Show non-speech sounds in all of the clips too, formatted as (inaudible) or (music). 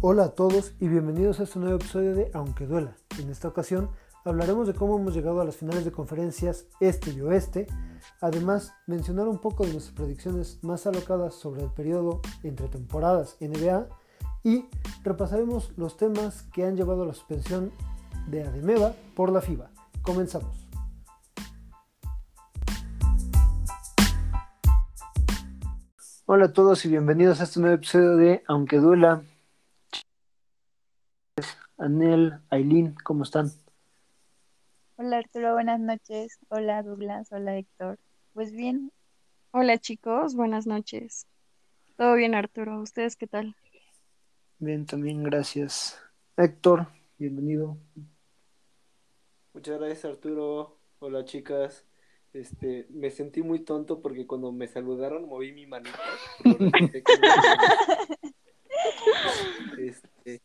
Hola a todos y bienvenidos a este nuevo episodio de Aunque Duela. En esta ocasión hablaremos de cómo hemos llegado a las finales de conferencias este y oeste, además mencionar un poco de nuestras predicciones más alocadas sobre el periodo entre temporadas NBA y repasaremos los temas que han llevado a la suspensión de Ademeva por la FIBA. Comenzamos. Hola a todos y bienvenidos a este nuevo episodio de Aunque Duela. Anel, Aileen, ¿cómo están? Hola Arturo, buenas noches. Hola Douglas, hola Héctor. Pues bien. Hola chicos, buenas noches. Todo bien Arturo, ¿ustedes qué tal? Bien, también gracias. Héctor, bienvenido. Muchas gracias Arturo. Hola chicas. Este, me sentí muy tonto porque cuando me saludaron moví mi manita. (laughs) este,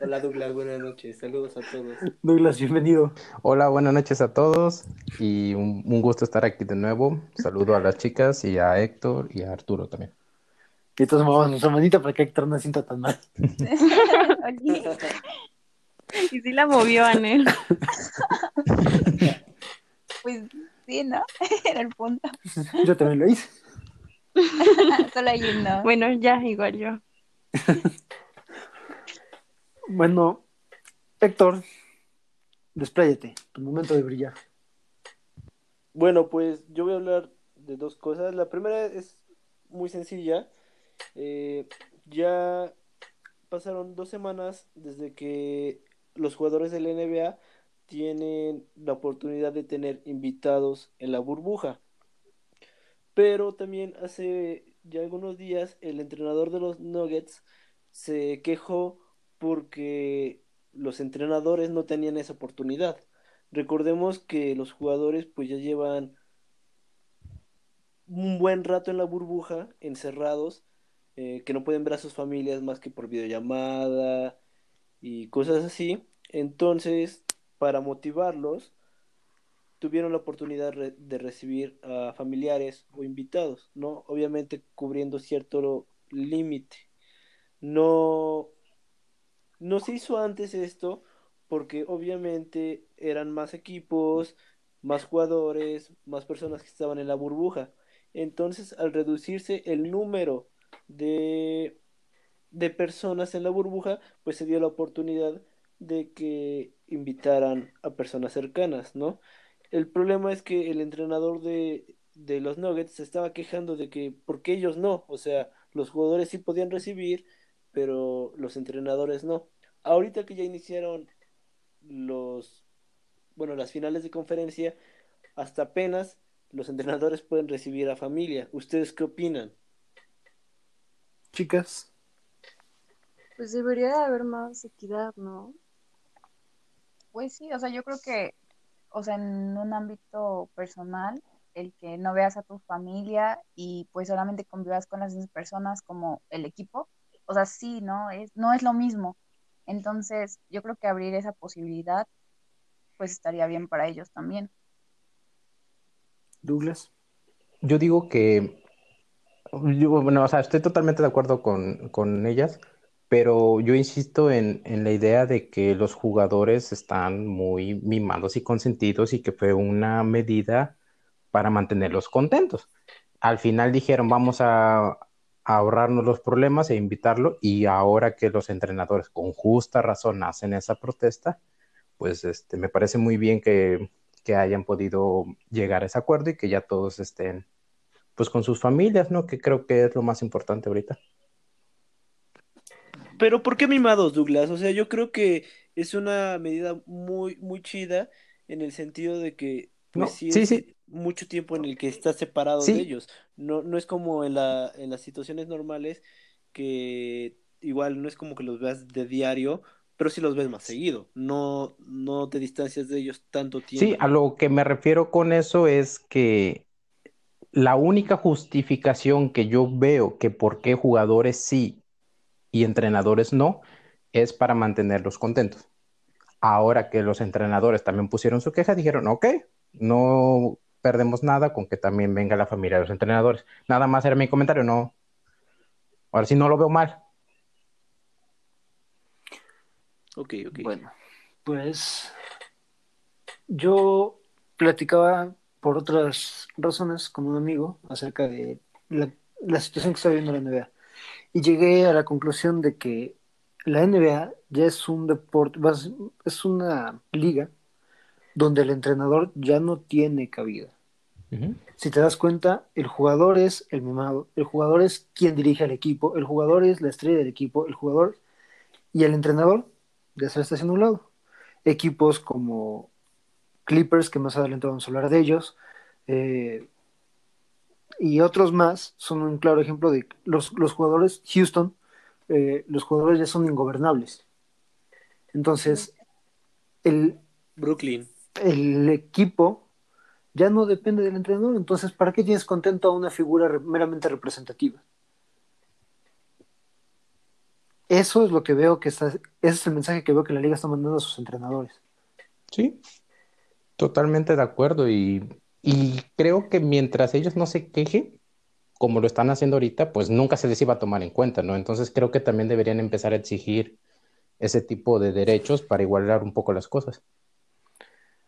hola Douglas, buenas noches. Saludos a todos. Douglas, bienvenido. Hola, buenas noches a todos y un, un gusto estar aquí de nuevo. Saludo a las chicas y a Héctor y a Arturo también. Y entonces movamos nuestra manita para que Héctor no se sienta tan mal. (laughs) Y sí la movió Anel. (laughs) Pues sí, ¿no? (laughs) Era el punto. Yo también lo hice. Solo ahí no. Bueno, ya, igual yo. Bueno, Héctor, despláyate, tu momento de brillar. Bueno, pues yo voy a hablar de dos cosas. La primera es muy sencilla. Eh, ya pasaron dos semanas desde que los jugadores del NBA tienen la oportunidad de tener invitados en la burbuja. Pero también hace ya algunos días el entrenador de los Nuggets se quejó porque los entrenadores no tenían esa oportunidad. Recordemos que los jugadores pues ya llevan un buen rato en la burbuja, encerrados, eh, que no pueden ver a sus familias más que por videollamada y cosas así. Entonces, para motivarlos, tuvieron la oportunidad de recibir a familiares o invitados, ¿no? Obviamente cubriendo cierto límite. No, no se hizo antes esto porque obviamente eran más equipos, más jugadores, más personas que estaban en la burbuja. Entonces, al reducirse el número de, de personas en la burbuja, pues se dio la oportunidad de que invitaran a personas cercanas, ¿no? El problema es que el entrenador de, de los Nuggets se estaba quejando de que, ¿por qué ellos no? O sea, los jugadores sí podían recibir, pero los entrenadores no. Ahorita que ya iniciaron los, bueno, las finales de conferencia, hasta apenas los entrenadores pueden recibir a familia. ¿Ustedes qué opinan? Chicas, Pues debería de haber más equidad, ¿no? Pues sí, o sea, yo creo que, o sea, en un ámbito personal, el que no veas a tu familia y pues solamente convivas con las mismas personas como el equipo, o sea, sí, ¿no? Es, no es lo mismo. Entonces, yo creo que abrir esa posibilidad, pues estaría bien para ellos también. Douglas. Yo digo que, yo, bueno, o sea, estoy totalmente de acuerdo con, con ellas, pero yo insisto en, en la idea de que los jugadores están muy mimados y consentidos y que fue una medida para mantenerlos contentos. Al final dijeron, vamos a, a ahorrarnos los problemas e invitarlo, y ahora que los entrenadores con justa razón hacen esa protesta, pues este, me parece muy bien que, que hayan podido llegar a ese acuerdo y que ya todos estén pues con sus familias, ¿no? Que creo que es lo más importante ahorita. Pero ¿por qué mimados, Douglas? O sea, yo creo que es una medida muy, muy chida en el sentido de que, pues No, sí sí. Mucho tiempo en el que estás separado de Sí, ellos. No, no es como en la, en las situaciones normales que igual no es como que los veas de diario, pero sí los ves más seguido. No, no te distancias de ellos tanto sí, tiempo. a lo que me refiero con eso es que la única justificación que yo veo que por qué jugadores sí y entrenadores no es para mantenerlos contentos. Ahora que los entrenadores también pusieron su queja, dijeron, ok, no perdemos nada con que también venga la familia de los entrenadores. Nada más era mi comentario, no. Ahora sí no lo veo mal. Ok, ok. Bueno, pues yo platicaba por otras razones con un amigo acerca de la, la situación que está viviendo la NBA y llegué a la conclusión de que la NBA ya es un deporte, es una liga donde el entrenador ya no tiene cabida. Si te das cuenta, el jugador es el mimado, el jugador es quien dirige al equipo, el jugador es la estrella del equipo, el jugador y el entrenador ya se está haciendo a un lado. Equipos como Clippers, que más adelante vamos a hablar de ellos, eh, y otros más son un claro ejemplo de los, los jugadores, Houston, eh, los jugadores ya son ingobernables. Entonces, el, Brooklyn. El equipo ya no depende del entrenador. Entonces, ¿para qué tienes contento a una figura meramente representativa? Eso es lo que veo que ese es el mensaje que veo que la liga está mandando a sus entrenadores. Sí, totalmente de acuerdo. Y, y creo que mientras ellos no se quejen, como lo están haciendo ahorita, pues nunca se les iba a tomar en cuenta, ¿no? Entonces creo que también deberían empezar a exigir ese tipo de derechos para igualar un poco las cosas.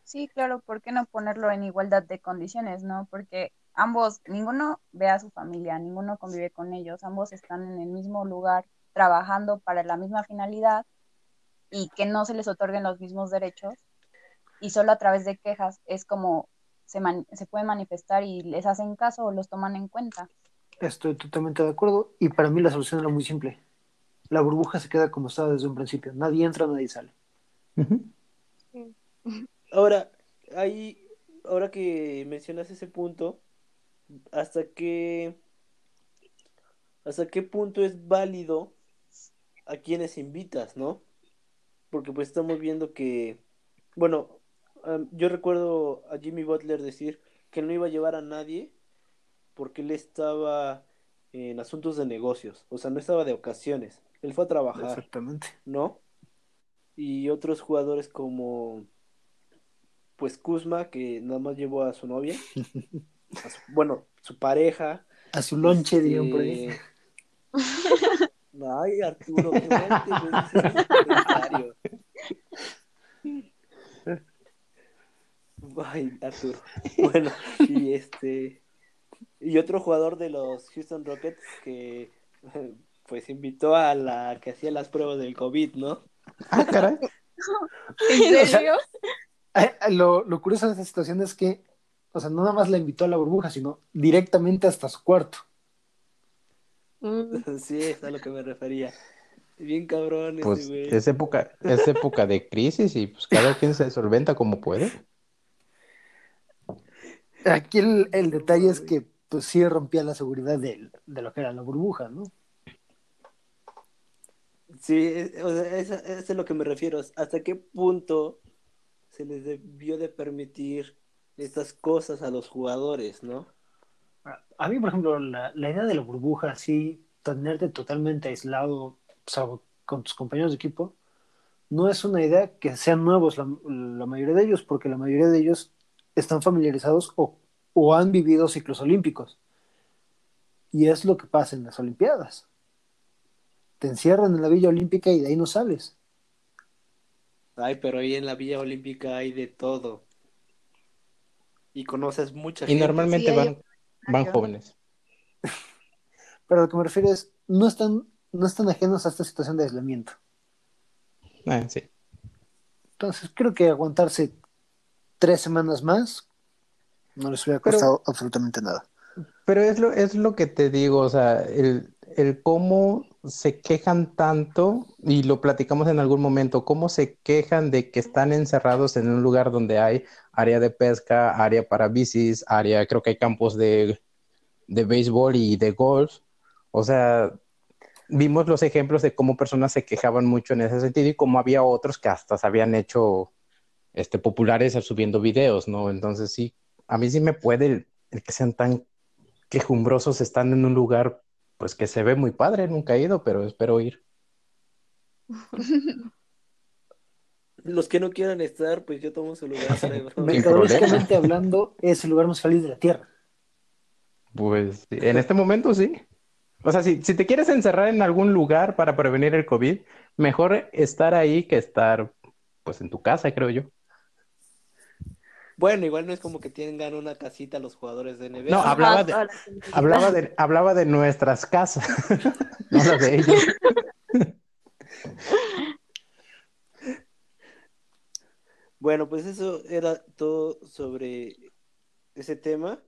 Sí, claro, ¿por qué no ponerlo en igualdad de condiciones, no? Porque ambos, ninguno ve a su familia, ninguno convive con ellos, ambos están en el mismo lugar trabajando para la misma finalidad y que no se les otorguen los mismos derechos y solo a través de quejas es como se, man- se puede manifestar y les hacen caso o los toman en cuenta. Estoy totalmente de acuerdo. Y para mí la solución era muy simple. La burbuja se queda como estaba desde un principio. Nadie entra, nadie sale. Ujú. Ahora, ahí, ahora que mencionas ese punto, ¿hasta qué, hasta qué punto es válido a quienes invitas, no? Porque pues estamos viendo que, bueno, yo recuerdo a Jimmy Butler decir que no iba a llevar a nadie porque él estaba en asuntos de negocios, o sea, no estaba de ocasiones, él fue a trabajar. Exactamente. ¿no? Y otros jugadores como, pues Kuzma, que nada más llevó a su novia, (laughs) a su- bueno, su pareja. A su lonche, dirían por ahí. este, (laughs) Ay, Arturo, qué mal. Ay, Arturo. Bueno, y este. Y otro jugador de los Houston Rockets que pues invitó a la que hacía las pruebas del COVID, ¿no? Ah, caray. ¿En O sea, serio? Eh, eh, Lo, lo curioso de esta situación es que, o sea, no nada más la invitó a la burbuja, sino directamente hasta su cuarto. Mm, (laughs) Sí, es a lo que me refería. Bien cabrón ese Pues güey. es época, es época de crisis y pues cada quien se solventa como puede. Aquí el, el detalle es que, pues sí rompía la seguridad de, de lo que era la burbuja, ¿no? Sí, o sea, es, es a lo que me refiero. ¿Hasta qué punto se les debió de permitir estas cosas a los jugadores, no? A mí, por ejemplo, la, la idea de la burbuja, así, tenerte totalmente aislado, con tus compañeros de equipo, no es una idea que sean nuevos la, la mayoría de ellos, porque la mayoría de ellos están familiarizados o, o han vivido ciclos olímpicos. Y es lo que pasa en las Olimpiadas. Te encierran en la Villa Olímpica y de ahí no sales. Ay, pero ahí en la Villa Olímpica hay de todo. Y conoces mucha Y gente. normalmente Sí, hay- van, van jóvenes. (laughs) Pero a lo que me refiero es, no están, no están ajenos a esta situación de aislamiento. Ah, sí. Entonces, creo que aguantarse tres semanas más no les hubiera Pero- costado absolutamente nada. Pero es lo, es lo que te digo, o sea, el, el cómo se quejan tanto, y lo platicamos en algún momento, cómo se quejan de que están encerrados en un lugar donde hay área de pesca, área para bicis, área, creo que hay campos de, de béisbol y de golf. O sea, vimos los ejemplos de cómo personas se quejaban mucho en ese sentido y cómo había otros que hasta se habían hecho este, populares subiendo videos, ¿no? Entonces sí, a mí sí me puede el, el que sean tan quejumbrosos están en un lugar pues que se ve muy padre, nunca he ido, pero espero ir. (laughs) Los que no quieran estar, pues yo tomo su lugar. (laughs) Mercadológicamente hablando, es el lugar más feliz de la Tierra. Pues en este momento sí. O sea, si, si te quieres encerrar en algún lugar para prevenir el COVID, mejor estar ahí que estar pues en tu casa, creo yo. Bueno, igual no es como que tengan una casita los jugadores de NBA. No, hablaba de, (laughs) hablaba de, hablaba de nuestras casas, (laughs) no la de ellos. (laughs) Bueno, pues eso era todo sobre ese tema.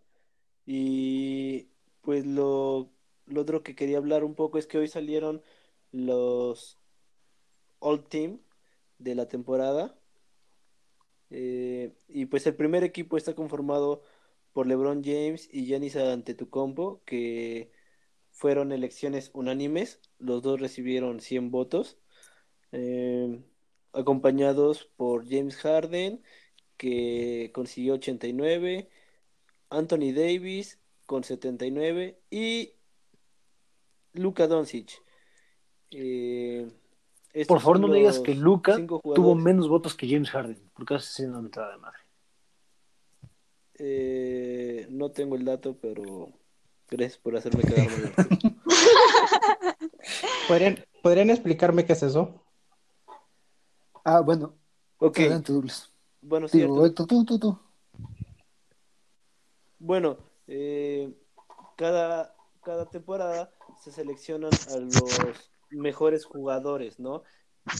Y pues lo, lo otro que quería hablar un poco es que hoy salieron los All Team de la temporada. Eh, y pues el primer equipo está conformado por LeBron James y Giannis Antetokounmpo, que fueron elecciones unánimes. Los dos recibieron 100 votos. Eh, acompañados por James Harden, que consiguió 89, Anthony Davis con 79 y Luka Doncic. Eh, Por favor, no digas que Luca cinco tuvo menos votos que James Harden, porque hace sido una mentada de madre. Eh, no tengo el dato, pero gracias por hacerme quedar mal. (laughs) ¿Podrían, ¿podrían explicarme qué es eso? Ah, bueno, Ok, adelante, Douglas. bueno, Digo, tú, tú, tú. Bueno, eh, cada, cada temporada se seleccionan a los mejores jugadores, ¿no?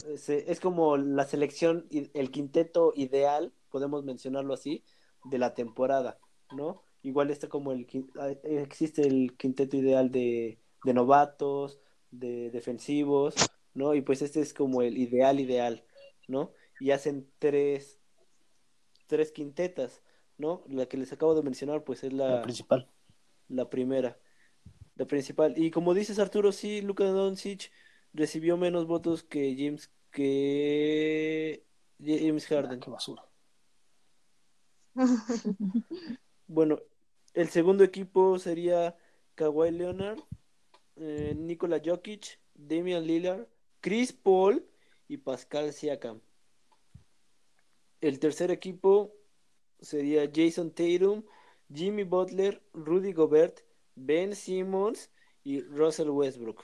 Es como la selección, el quinteto ideal, podemos mencionarlo así, de la temporada, ¿no? Igual está como el, ah, existe el quinteto ideal de, de novatos, de defensivos, ¿no? Y pues este es como el ideal ideal, ¿no? Y hacen tres, tres quintetas, ¿no? La que les acabo de mencionar, pues es La la, principal. la primera, la principal. Y como dices, Arturo, sí, Luka Doncic recibió menos votos que James, que James Ah, Harden. qué basura. (laughs) Bueno, el segundo equipo sería Kawhi Leonard, eh, Nikola Jokic, Damian Lillard, Chris Paul y Pascal Siakam. El tercer equipo sería Jason Tatum, Jimmy Butler, Rudy Gobert, Ben Simmons y Russell Westbrook.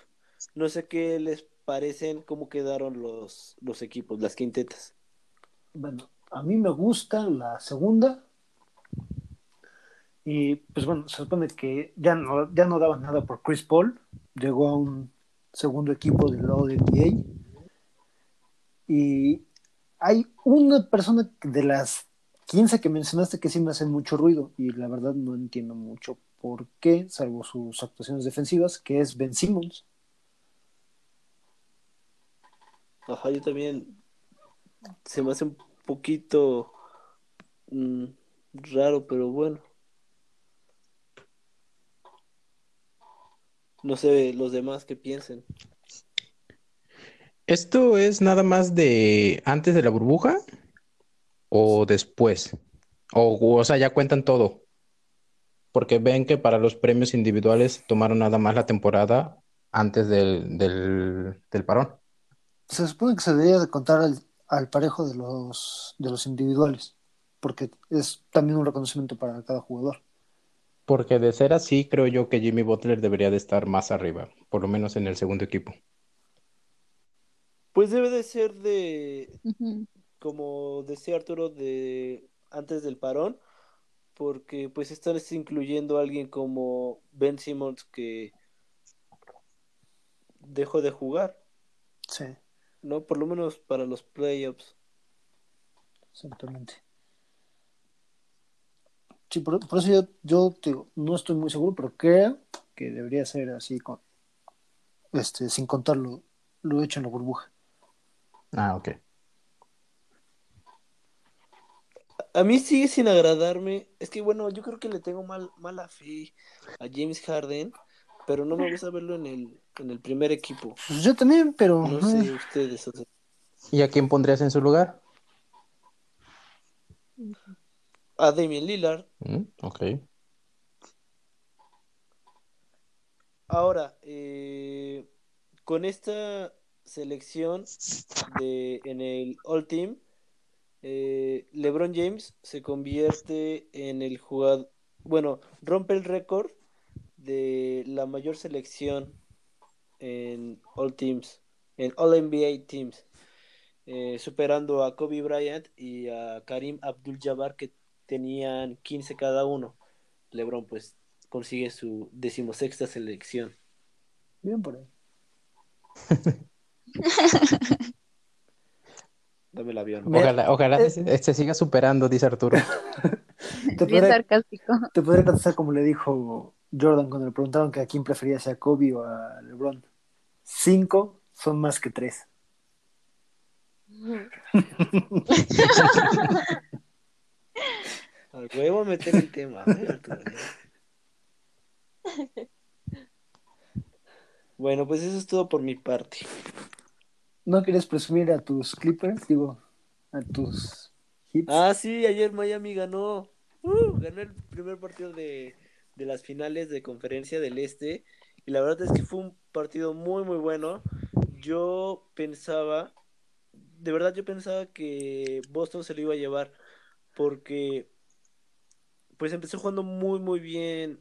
No sé qué les parecen, cómo quedaron los, los equipos, las quintetas. Bueno, a mí me gusta la segunda. Y pues bueno, se supone que ya no, ya no daba nada por Chris Paul. Llegó a un segundo equipo del lado de NBA. Y hay una persona de las 15 que mencionaste que sí me hace mucho ruido. Y la verdad no entiendo mucho por qué, salvo sus actuaciones defensivas, que es Ben Simmons. Ajá, yo también se me hace un poquito mm, raro, pero bueno. No sé los demás qué piensen. ¿Esto es nada más de antes de la burbuja o después? O, o sea, ya cuentan todo. Porque ven que para los premios individuales tomaron nada más la temporada antes del, del, del parón. Se supone que se debería de contar al, al parejo de los, de los individuales, porque es también un reconocimiento para cada jugador. Porque de ser así, creo yo que Jimmy Butler debería de estar más arriba, por lo menos en el segundo equipo. Pues debe de ser de, como decía Arturo, de antes del parón, porque pues estás incluyendo a alguien como Ben Simmons que dejó de jugar, Sí, ¿no? Por lo menos para los playoffs. exactamente. Sí, por, por eso yo, yo te digo, no estoy muy seguro, pero creo que debería ser así, con, este, sin contar lo, lo hecho en la burbuja. Ah, ok. A mí sigue sin agradarme. Es que bueno, yo creo que le tengo mal, mala fe a James Harden, pero no me gusta verlo en el, en el primer equipo. Pues yo también, pero No sé ustedes. o sea, ¿Y a quién pondrías en su lugar? a Damian Lillard. Mm, ok. Ahora, eh, con esta selección de, en el All Team, eh, LeBron James se convierte en el jugador, bueno, rompe el récord de la mayor selección en All Teams en All NBA Teams, eh, superando a Kobe Bryant y a Karim Abdul-Jabbar que tenían 15 cada uno. LeBron pues consigue su decimosexta selección. Bien por ahí. (laughs) Dame el avión. Ojalá, ojalá eh, se, se siga superando, dice Arturo. (laughs) Te Bien podré, sarcástico. te podré contestar como le dijo Jordan cuando le preguntaron que a quién prefería, si a Kobe o a LeBron. Cinco son más que tres. (laughs) Al huevo meter el tema. ¿eh? Bueno, pues eso es todo por mi parte. ¿No quieres presumir a tus Clippers? Digo, a tus hits. Ah, sí, ayer Miami ganó. Uh, ganó el primer partido de, de las finales de conferencia del Este. Y la verdad es que fue un partido muy, muy bueno. Yo pensaba, de verdad yo pensaba que Boston se lo iba a llevar. Porque pues empezó jugando muy, muy bien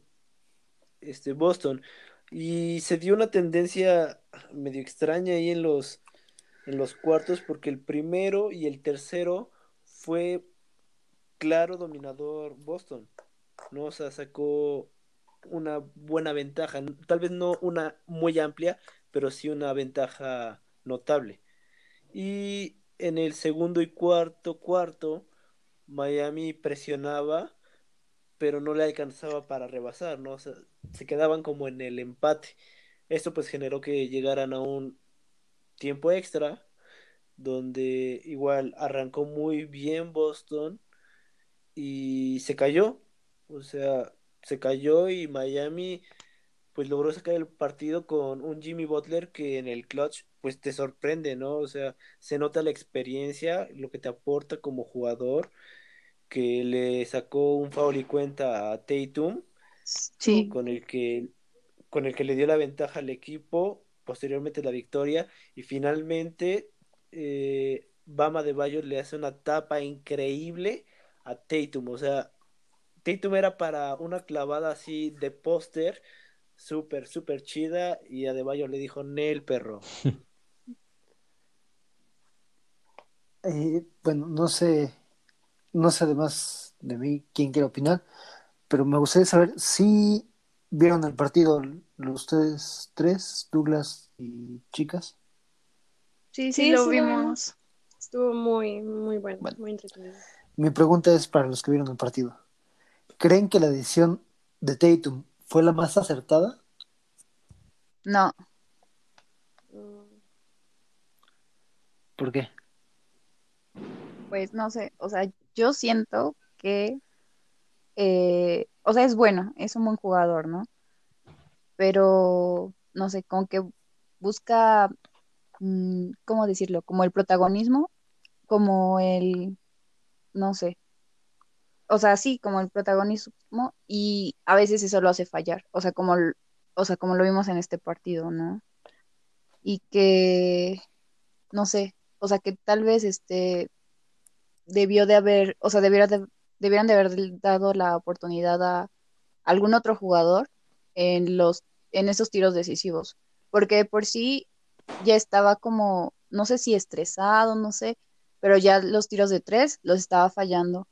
este Boston. Y se dio una tendencia medio extraña ahí en los, en los cuartos, porque el primero y el tercero fue claro dominador Boston, ¿no? O sea, sacó una buena ventaja, tal vez no una muy amplia, pero sí una ventaja notable. Y en el segundo y cuarto cuarto, Miami presionaba, pero no le alcanzaba para rebasar, ¿no? Se quedaban como en el empate. Esto pues generó que llegaran a un tiempo extra, donde igual arrancó muy bien Boston y se cayó. O sea, se cayó y Miami pues logró sacar el partido con un Jimmy Butler que en el clutch pues te sorprende, ¿no? O sea, se nota la experiencia, lo que te aporta como jugador, que le sacó un foul y cuenta a Tatum, Sí, con el que con el que le dio la ventaja al equipo, posteriormente la victoria y finalmente eh, Bama de Bayo le hace una tapa increíble a Tatum, o sea, Tatum era para una clavada así de póster, súper, súper chida, y a De Bayo le dijo, Nel, perro. (laughs) Eh, bueno, no sé, no sé además de mí quién quiere opinar, pero me gustaría saber si vieron el partido los ustedes tres, Douglas y chicas. Sí, Sí, sí, lo sí lo vimos. Estuvo muy, muy bueno, Bueno. muy entretenido. Mi pregunta es para los que vieron el partido. ¿Creen que la decisión de Tatum fue la más acertada? no, ¿Por qué? pues no sé, o sea, yo siento que, eh, o sea, es bueno, es un buen jugador, ¿no? Pero, no sé, como que busca, mm, ¿cómo decirlo? Como el protagonismo, como el, no sé, o sea, sí, como el protagonismo y a veces eso lo hace fallar, o sea, como, o sea, como lo vimos en este partido, ¿no? Y que, no sé, o sea, que tal vez este debió de haber, o sea, debiera de, debieran de haber dado la oportunidad a algún otro jugador en los, en esos tiros decisivos, porque de por sí ya estaba como, no sé si estresado, no sé, pero ya los tiros de tres los estaba fallando,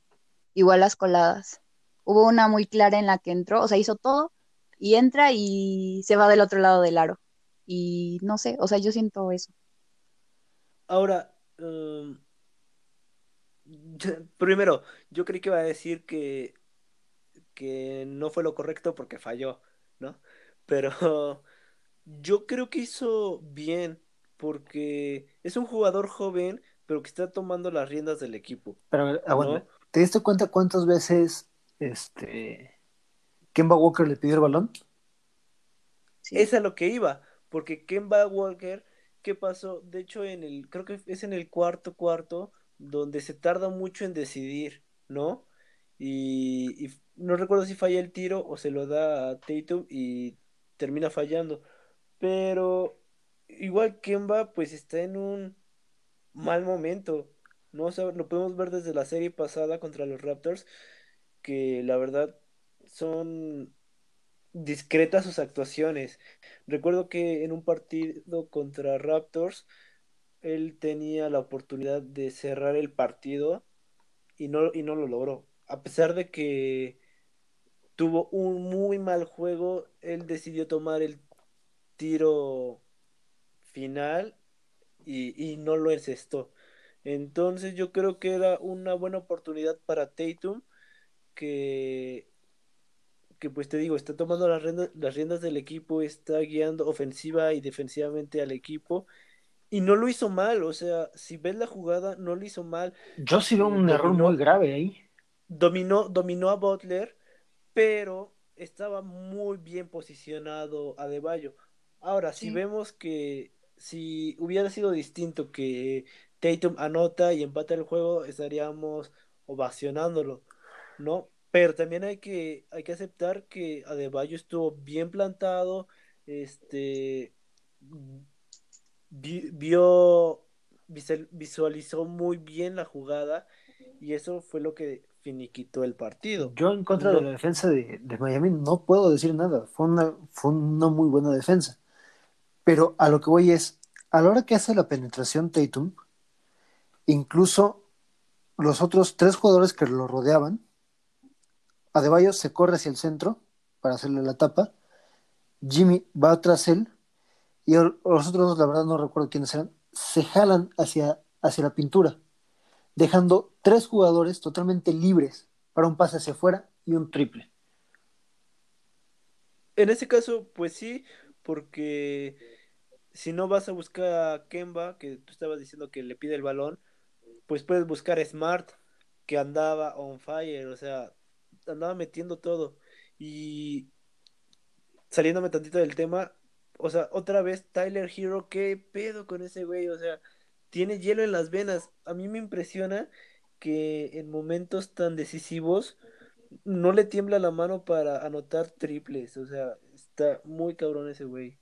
igual las coladas. Hubo una muy clara en la que entró, o sea, hizo todo y entra y se va del otro lado del aro. Y no sé, o sea, yo siento eso. Ahora, um, yo- primero, yo creí que iba a decir que, que no fue lo correcto porque falló, ¿no? Pero (laughs) yo creo que hizo bien porque es un jugador joven, pero que está tomando las riendas del equipo, Pero aguanta, ¿no? ¿Te diste cuenta cuántas veces este Kemba Walker le pidió el balón? Sí. Es a lo que iba, porque Kemba Walker, ¿qué pasó? De hecho, en el, creo que es en el cuarto cuarto donde se tarda mucho en decidir, ¿no? Y, y no recuerdo si falla el tiro o se lo da a Tatum y termina fallando. Pero igual Kemba, pues está en un mal momento, ¿no? Lo podemos ver desde la serie pasada contra los Raptors, que la verdad son discretas sus actuaciones. Recuerdo que en un partido contra Raptors, él tenía la oportunidad de cerrar el partido y no, y no lo logró. A pesar de que tuvo un muy mal juego, él decidió tomar el tiro final y, y no lo encestó. Entonces yo creo que era una buena oportunidad para Tatum que que pues te digo, está tomando las riendas, las riendas del equipo, está guiando ofensiva y defensivamente al equipo y no lo hizo mal, o sea, si ves la jugada, no lo hizo mal. Yo sí veo un dominó, error muy grave ahí. Dominó, dominó a Butler, pero estaba muy bien posicionado a Deballo. Ahora, sí. si vemos que si hubiera sido distinto que Tatum anota y empata el juego, estaríamos ovacionándolo, ¿no? Pero también hay que, hay que aceptar que Adebayo estuvo bien plantado, este vio, visualizó muy bien la jugada y eso fue lo que finiquitó el partido. Yo en contra de la defensa de, de, Miami no puedo decir nada, fue una, fue una muy buena defensa. Pero a lo que voy es, a la hora que hace la penetración Tatum, incluso los otros tres jugadores que lo rodeaban, Adebayo se corre hacia el centro para hacerle la tapa, Jimmy va tras él y los otros dos, la verdad no recuerdo quiénes eran, se jalan hacia, hacia la pintura, dejando tres jugadores totalmente libres para un pase hacia afuera y un triple. En ese caso, pues sí, porque si no vas a buscar a Kemba, que tú estabas diciendo que le pide el balón, pues puedes buscar Smart, que andaba on fire, o sea, andaba metiendo todo. Y saliéndome tantito del tema, o sea, otra vez Tyler Hero, ¿qué pedo con ese güey? O sea, tiene hielo en las venas. A mí me impresiona que en momentos tan decisivos no le tiembla la mano para anotar triples. O sea, está muy cabrón ese güey.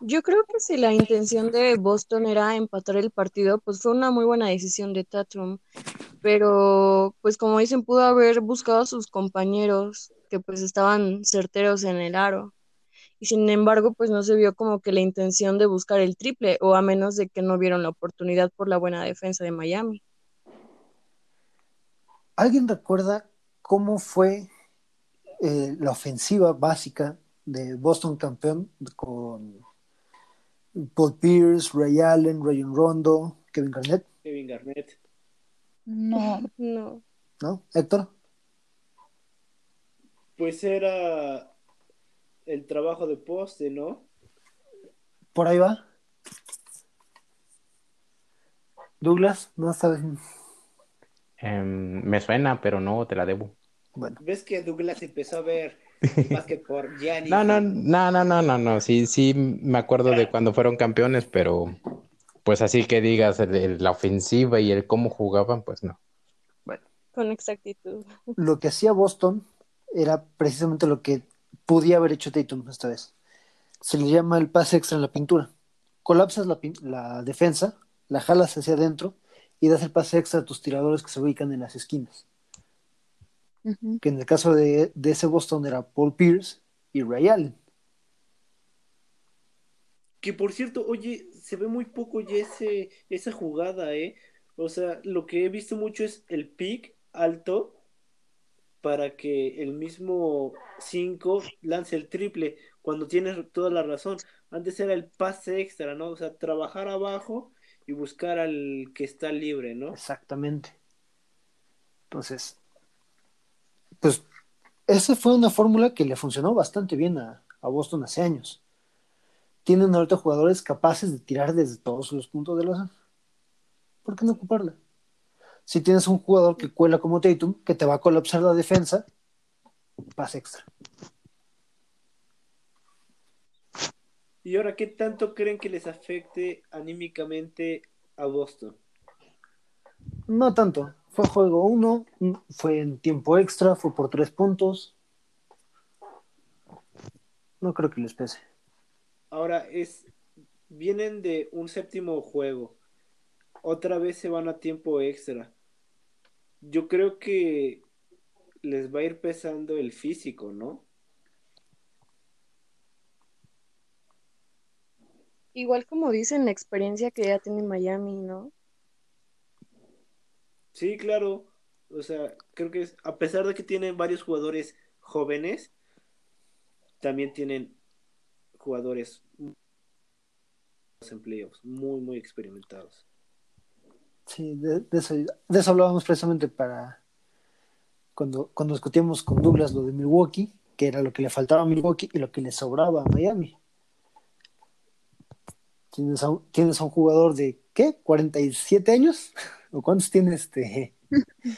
Yo creo que si la intención de Boston era empatar el partido, pues fue una muy buena decisión de Tatum pero pues como dicen, pudo haber buscado a sus compañeros que pues estaban certeros en el aro. Y sin embargo, pues no se vio como que la intención de buscar el triple, o a menos de que no vieron la oportunidad por la buena defensa de Miami. ¿Alguien recuerda cómo fue eh, la ofensiva básica de Boston campeón con Paul Pierce, Ray Allen, Rayon Rondo, Kevin Garnett? Kevin Garnett. No. No. ¿No? Héctor. Pues era el trabajo de poste, ¿no? Por ahí va. Douglas, no sabes. Em, me suena, pero no te la debo. Bueno. ¿Ves que Douglas empezó a ver más que por Gianni? No, no, no, no, no, no, no. Sí, sí, me acuerdo de cuando fueron campeones, pero pues así que digas la ofensiva y el cómo jugaban, pues no. Bueno. Con exactitud. Lo que hacía Boston era precisamente lo que podía haber hecho Tatum esta vez. Se le llama el pase extra en la pintura. Colapsas la, la defensa, la jalas hacia adentro y das el pase extra a tus tiradores que se ubican en las esquinas. Que en el caso de, de, ese Boston era Paul Pierce y Ray Allen. Que por cierto, oye, se ve muy poco ya ese, esa jugada, ¿eh? O sea, lo que he visto mucho es el pick alto para que el mismo 5 lance el triple, cuando tienes toda la razón. Antes era el pase extra, ¿no? O sea, trabajar abajo y buscar al que está libre, ¿no? Exactamente. Entonces, pues esa fue una fórmula que le funcionó bastante bien a, a Boston hace años tienen ahorita jugadores capaces de tirar desde todos los puntos de la ¿Por qué no ocuparla? Si tienes un jugador que cuela como Tatum, que te va a colapsar la defensa, pase extra. ¿Y ahora qué tanto creen que les afecte anímicamente a Boston? No tanto. Fue juego uno, fue en tiempo extra, fue por tres puntos. No creo que les pese. Ahora es, vienen de un séptimo juego, otra vez se van a tiempo extra. Yo creo que les va a ir pesando el físico, ¿no? Igual como dicen, la experiencia que ya tiene Miami, ¿no? Sí, claro. O sea, creo que es, a pesar de que tienen varios jugadores jóvenes, también tienen jugadores en playoffs, muy, muy experimentados. Sí, de, eso, de eso hablábamos precisamente para cuando, cuando discutíamos con Douglas lo de Milwaukee, que era lo que le faltaba a Milwaukee y lo que le sobraba a Miami. Tienes a, un, tienes a un jugador de, ¿qué? ¿47 años? ¿O cuántos tiene este? (laughs)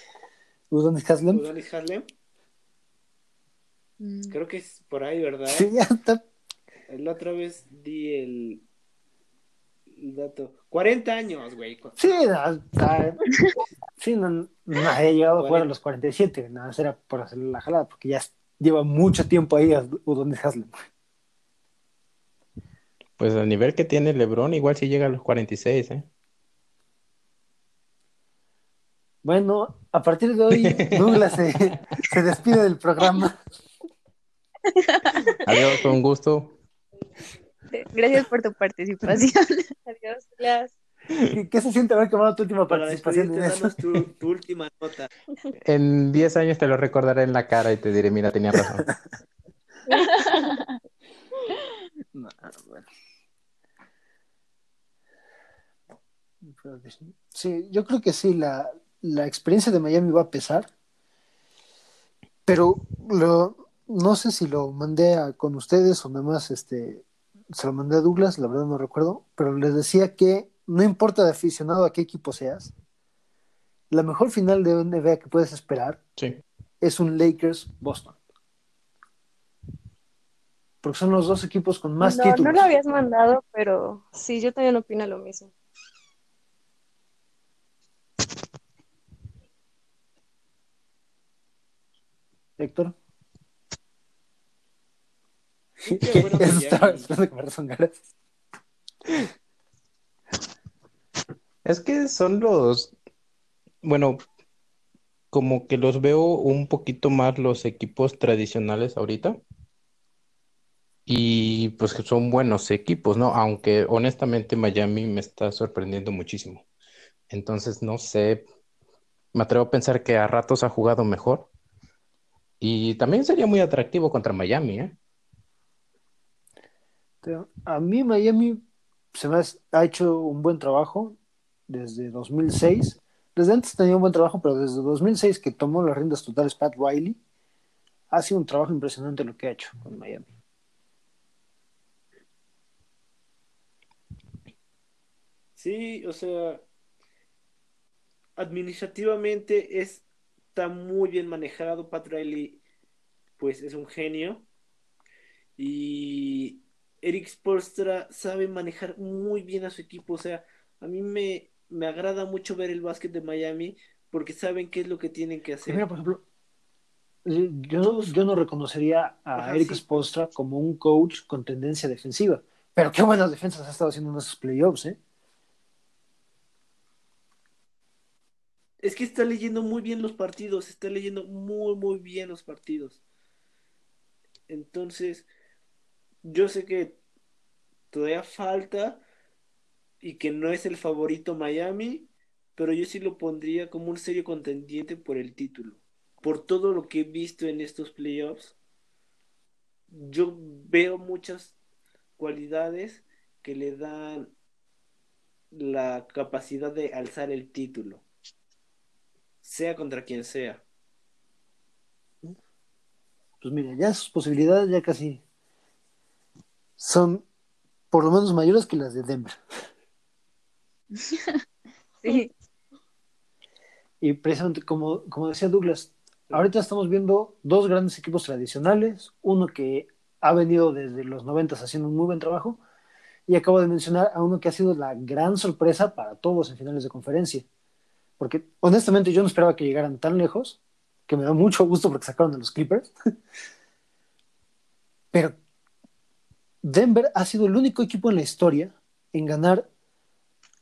Udonis Haslem. Udonis Haslem. Mm. Creo que es por ahí, ¿verdad? Sí, ya está. La otra vez di el, el dato. 40 años, güey. Sí, no, sí, no, no había llegado a jugar a los 47, nada más era por hacerle la jalada, porque ya lleva mucho tiempo ahí a Udonis Haslem. Pues al nivel que tiene LeBron, igual si llega a los 46, ¿eh? Bueno, a partir de hoy, (laughs) Douglas se, se despide del programa. Adiós, un gusto. Gracias por tu participación. (laughs) Adiós, Glass. ¿Qué, se siente haber quemado tu última participación en eso? Tu, tu, última nota. En 10 años te lo recordaré en la cara y te diré, mira, tenía razón. (laughs) no, bueno. Sí, yo creo que sí, la, la experiencia de Miami va a pesar, pero lo, no sé si lo mandé a, con ustedes o nada más este, se lo mandé a Douglas, la verdad no recuerdo, pero les decía que no importa de aficionado a qué equipo seas, la mejor final de NBA que puedes esperar es un Lakers-Boston. Porque son los dos equipos con más títulos. No lo habías mandado, pero sí, yo también opino lo mismo. Héctor. (laughs) Es que son los, bueno, como que los veo un poquito más los equipos tradicionales ahorita. Y pues que son buenos equipos, ¿no? Aunque honestamente Miami me está sorprendiendo muchísimo. Entonces, no sé, me atrevo a pensar que a ratos ha jugado mejor. Y también sería muy atractivo contra Miami, ¿eh? A mí Miami se me ha hecho un buen trabajo desde 2006. Desde antes tenía un buen trabajo, pero desde 2006 que tomó las riendas totales Pat Riley, ha sido un trabajo impresionante lo que ha hecho con Miami. Sí, o sea, administrativamente está muy bien manejado. Pat Riley, pues es un genio. Y Eric Spolstra sabe manejar muy bien a su equipo. O sea, a mí me, me agrada mucho ver el básquet de Miami porque saben qué es lo que tienen que hacer. Mira, por ejemplo, yo, yo no reconocería a Eric Spolstra como un coach con tendencia defensiva. Pero qué buenas defensas ha estado haciendo en esos playoffs, ¿eh? Es que está leyendo muy bien los partidos, está leyendo muy, muy bien los partidos. Entonces, yo sé que todavía falta y que no es el favorito Miami, pero yo sí lo pondría como un serio contendiente por el título. Por todo lo que he visto en estos playoffs, yo veo muchas cualidades que le dan la capacidad de alzar el título, sea contra quien sea. Pues mira, ya sus posibilidades ya casi son por lo menos mayores que las de Denver. (laughs) sí. Y precisamente como, como decía Douglas, ahorita estamos viendo dos grandes equipos tradicionales, uno que ha venido desde los 90 haciendo un muy buen trabajo, y acabo de mencionar a uno que ha sido la gran sorpresa para todos en finales de conferencia. Porque honestamente yo no esperaba que llegaran tan lejos, que me da mucho gusto porque sacaron a los Clippers. (laughs) Pero Denver ha sido el único equipo en la historia en ganar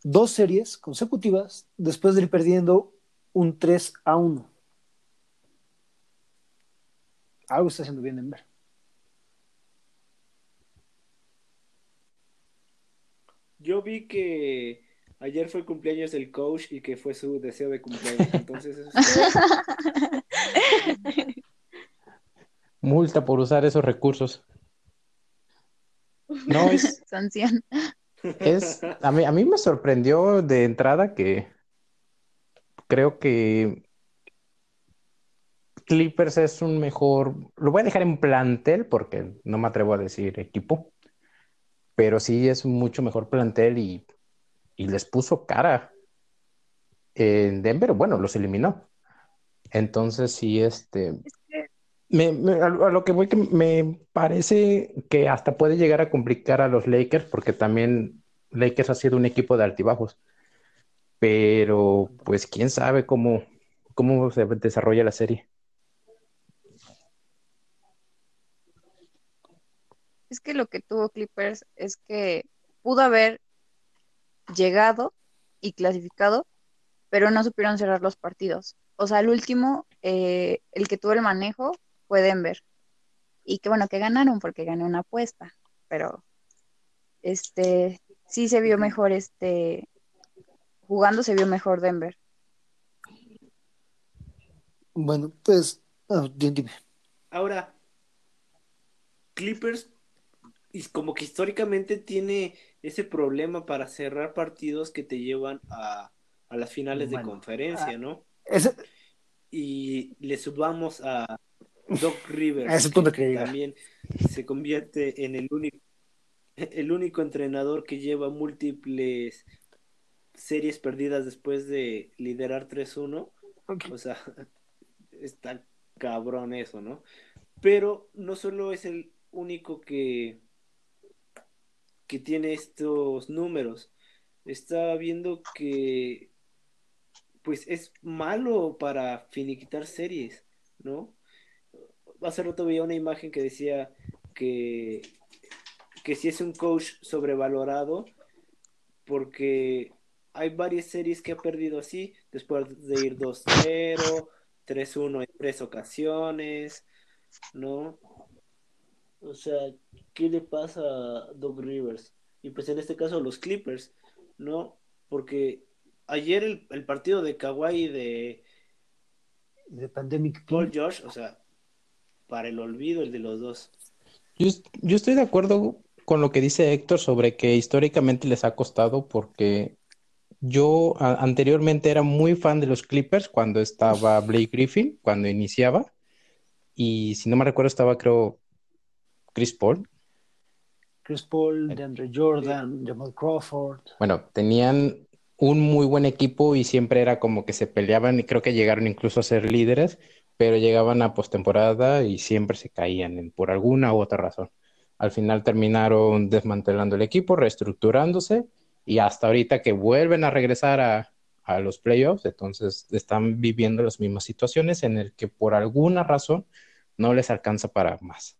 dos series consecutivas después de ir perdiendo un 3 a 1. algo está haciendo bien Denver. Yo vi que ayer fue el cumpleaños del coach y que fue su deseo de cumpleaños. Entonces, eso (laughs) Multa por usar esos recursos. No, es. (laughs) Sanción. Es, a mí, a mí me sorprendió de entrada que creo que Clippers es un mejor, lo voy a dejar en plantel porque no me atrevo a decir equipo, pero sí es un mucho mejor plantel y, y les puso cara. En Denver, bueno, los eliminó. Entonces sí, este, me, a, lo que voy que me parece que hasta puede llegar a complicar a los Lakers porque también Lakers ha sido un equipo de altibajos. Pero pues quién sabe cómo, cómo se desarrolla la serie. Es que lo que tuvo Clippers es que pudo haber llegado y clasificado, pero no supieron cerrar los partidos. O sea, el último, eh, el que tuvo el manejo fue Denver. Y que bueno, que ganaron porque gané una apuesta, pero este sí se vio mejor este jugando se vio mejor Denver. Bueno, pues ah, dime. Ahora Clippers y como que históricamente tiene ese problema para cerrar partidos que te llevan a, las finales de conferencia, ah, ¿no? Y le subamos a Doc (laughs) Rivers, que también se convierte en el único, el único entrenador que lleva múltiples series perdidas después de liderar 3-1. O sea, (laughs) está cabrón eso, ¿no? Pero no solo es el único que, que tiene estos números. Está viendo que pues es malo para finiquitar series, ¿no? Hace rato veía una imagen que decía que, que si es un coach sobrevalorado, porque hay varias series que ha perdido así, después de ir 2-0, 3-1 en tres ocasiones, ¿no? O sea, ¿qué le pasa a Doug Rivers? Y pues en este caso los Clippers, ¿no? Porque ayer el, partido de Kawhi de, de Pandemic Paul Josh, o sea, para el olvido el de los dos. Yo, yo estoy de acuerdo con lo que dice Héctor sobre que históricamente les ha costado porque yo anteriormente era muy fan de los Clippers cuando estaba Blake Griffin, cuando iniciaba. Y si no me recuerdo, estaba creo Chris Paul. Chris Paul, DeAndre Jordan, Jamal Crawford. Bueno, tenían un muy buen equipo y siempre era como que se peleaban y creo que llegaron incluso a ser líderes, pero llegaban a postemporada y siempre se caían por alguna u otra razón. Al final terminaron desmantelando el equipo, reestructurándose y hasta ahorita que vuelven a regresar a, los playoffs, entonces están viviendo las mismas situaciones en el que por alguna razón no les alcanza para más.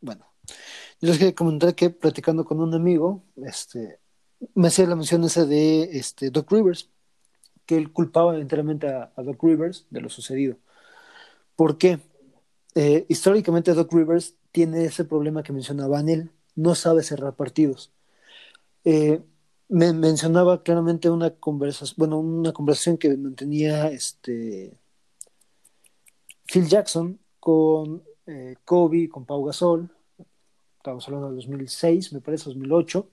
Bueno, yo les quería comentar que platicando con un amigo, este, me hacía la mención esa de este, Doc Rivers, que él culpaba enteramente a, Doc Rivers de lo sucedido. ¿Por qué? Eh, históricamente Doc Rivers tiene ese problema que mencionaba en él, no sabe cerrar partidos. Eh, me mencionaba claramente una conversación, bueno, una conversación que mantenía este Phil Jackson con eh, Kobe, con Pau Gasol, estamos hablando de 2006, me parece, 2008,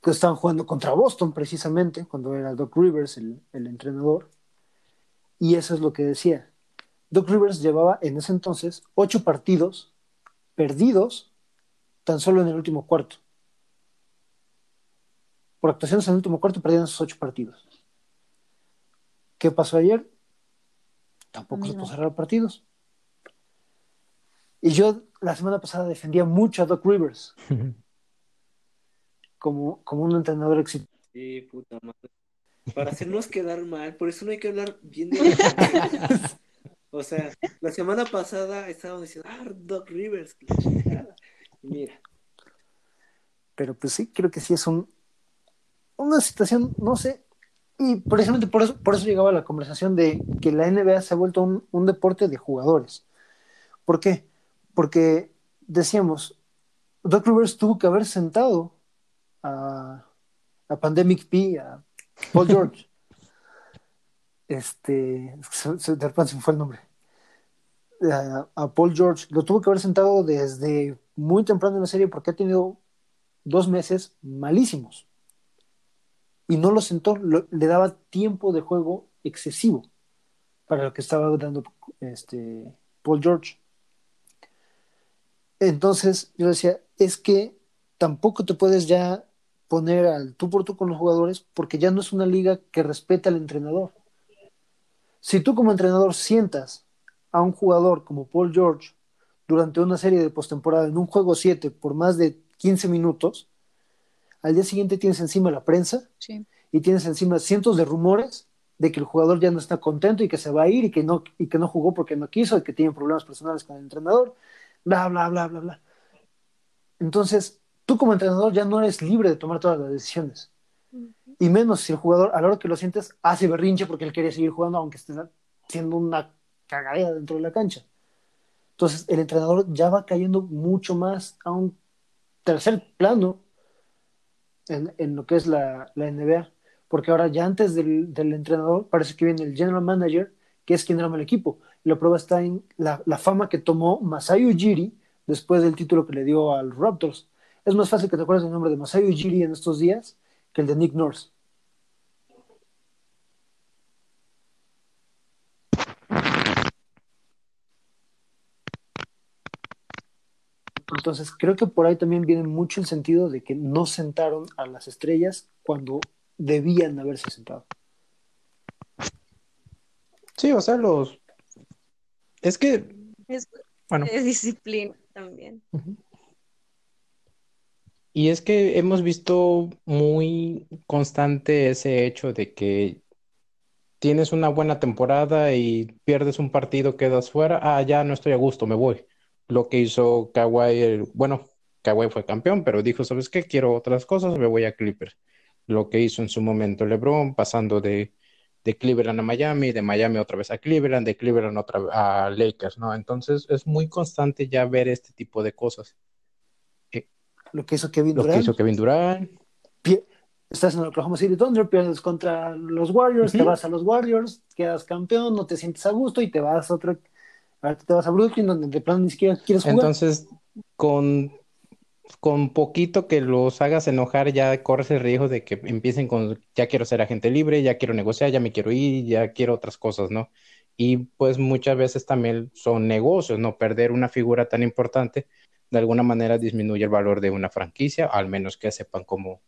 que estaban jugando contra Boston precisamente, cuando era Doc Rivers el, el entrenador, y eso es lo que decía. Doc Rivers llevaba en ese entonces ocho partidos perdidos tan solo en el último cuarto por actuaciones en el último cuarto perdieron esos ocho partidos. ¿Qué pasó ayer? Tampoco se pudo cerrar partidos. Y yo la semana pasada defendía mucho a Doc Rivers (laughs) como, como un entrenador exitoso. Sí, puta madre. Para hacernos quedar mal, por eso no hay que hablar bien de la (laughs) O sea, la semana pasada estábamos diciendo, ah, Doc Rivers, mira. Pero pues sí, creo que sí es un, una situación, no sé, Y precisamente por eso, por eso llegaba la conversación de que la NBA se ha vuelto un, deporte de jugadores. ¿Por qué? Porque decíamos, Doc Rivers tuvo que haber sentado a, a Pandemic P, a Paul George. (laughs) este, se, de repente se fue el nombre. A, a, Paul George, lo tuvo que haber sentado desde muy temprano en la serie porque ha tenido dos meses malísimos y no lo sentó, le daba tiempo de juego excesivo para lo que estaba dando este, Paul George. Entonces yo decía, es que tampoco te puedes ya poner al tú por tú con los jugadores porque ya no es una liga que respeta al entrenador. Si tú como entrenador sientas a un jugador como Paul George durante una serie de postemporada en un juego 7 por más de 15 minutos, al día siguiente tienes encima la prensa y tienes encima cientos de rumores de que el jugador ya no está contento y que se va a ir y que no, y que no jugó porque no quiso y que tiene problemas personales con el entrenador, bla, bla, bla, bla, bla. Entonces, tú como entrenador ya no eres libre de tomar todas las decisiones. Y menos si el jugador, a la hora que lo sientes, hace berrinche porque él quiere seguir jugando aunque esté siendo una cagadera dentro de la cancha. Entonces, el entrenador ya va cayendo mucho más a un tercer plano en, lo que es la, NBA, porque ahora ya antes del, entrenador parece que viene el general manager, que es quien arma el equipo. La prueba está en la, fama que tomó Masayu Ujiri después del título que le dio al Raptors. Es más fácil que te acuerdes del nombre de Masayu Ujiri en estos días que el de Nick Nurse. Entonces, creo que por ahí también viene mucho el sentido de que no sentaron a las estrellas cuando debían haberse sentado. Sí, o sea, los. Es que. Es, bueno. es disciplina también. Y es que hemos visto muy constante ese hecho de que tienes una buena temporada y pierdes un partido, quedas fuera, ah, ya no estoy a gusto, me voy lo que hizo Kawhi, bueno, Kawhi fue campeón, pero dijo, ¿sabes qué? Quiero otras cosas, me voy a Clippers. Lo que hizo en su momento LeBron, pasando de, de Cleveland a Miami, de Miami otra vez a Cleveland, de Cleveland otra vez a Lakers, ¿no? Entonces es muy constante ya ver este tipo de cosas. Eh, lo que hizo Kevin Durant. Lo que hizo Kevin Durant. Estás en Oklahoma City Thunder, pierdes contra los Warriors, te vas a los Warriors, quedas campeón, no te sientes a gusto y te vas a otro te vas a Brooklyn donde de plano ni siquiera quieres jugar. Entonces, con, con poquito que los hagas enojar, ya corres el riesgo de que empiecen con, ya quiero ser agente libre, ya quiero negociar, ya me quiero ir, ya quiero otras cosas, ¿no? Y pues muchas veces también son negocios, ¿no? Perder una figura tan importante de alguna manera disminuye el valor de una franquicia, al menos que sepan cómo,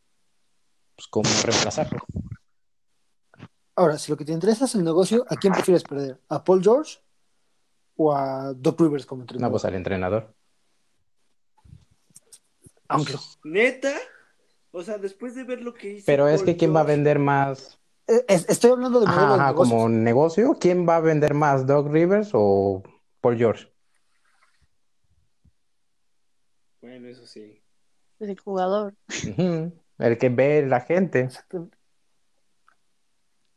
pues, cómo reemplazarlo. Ahora, si lo que te interesa es el negocio, ¿a quién prefieres perder? ¿A Paul George o a Doc Rivers como entrenador? No, pues al entrenador. Aunque. ¿Neta? O sea, después de ver lo que hizo. Pero es que ¿quién va a vender más? Eh, estoy hablando de modelo ajá, como negocio. ¿Quién va a vender más, Doc Rivers o Paul George? Bueno, eso sí. El jugador. El que ve la gente.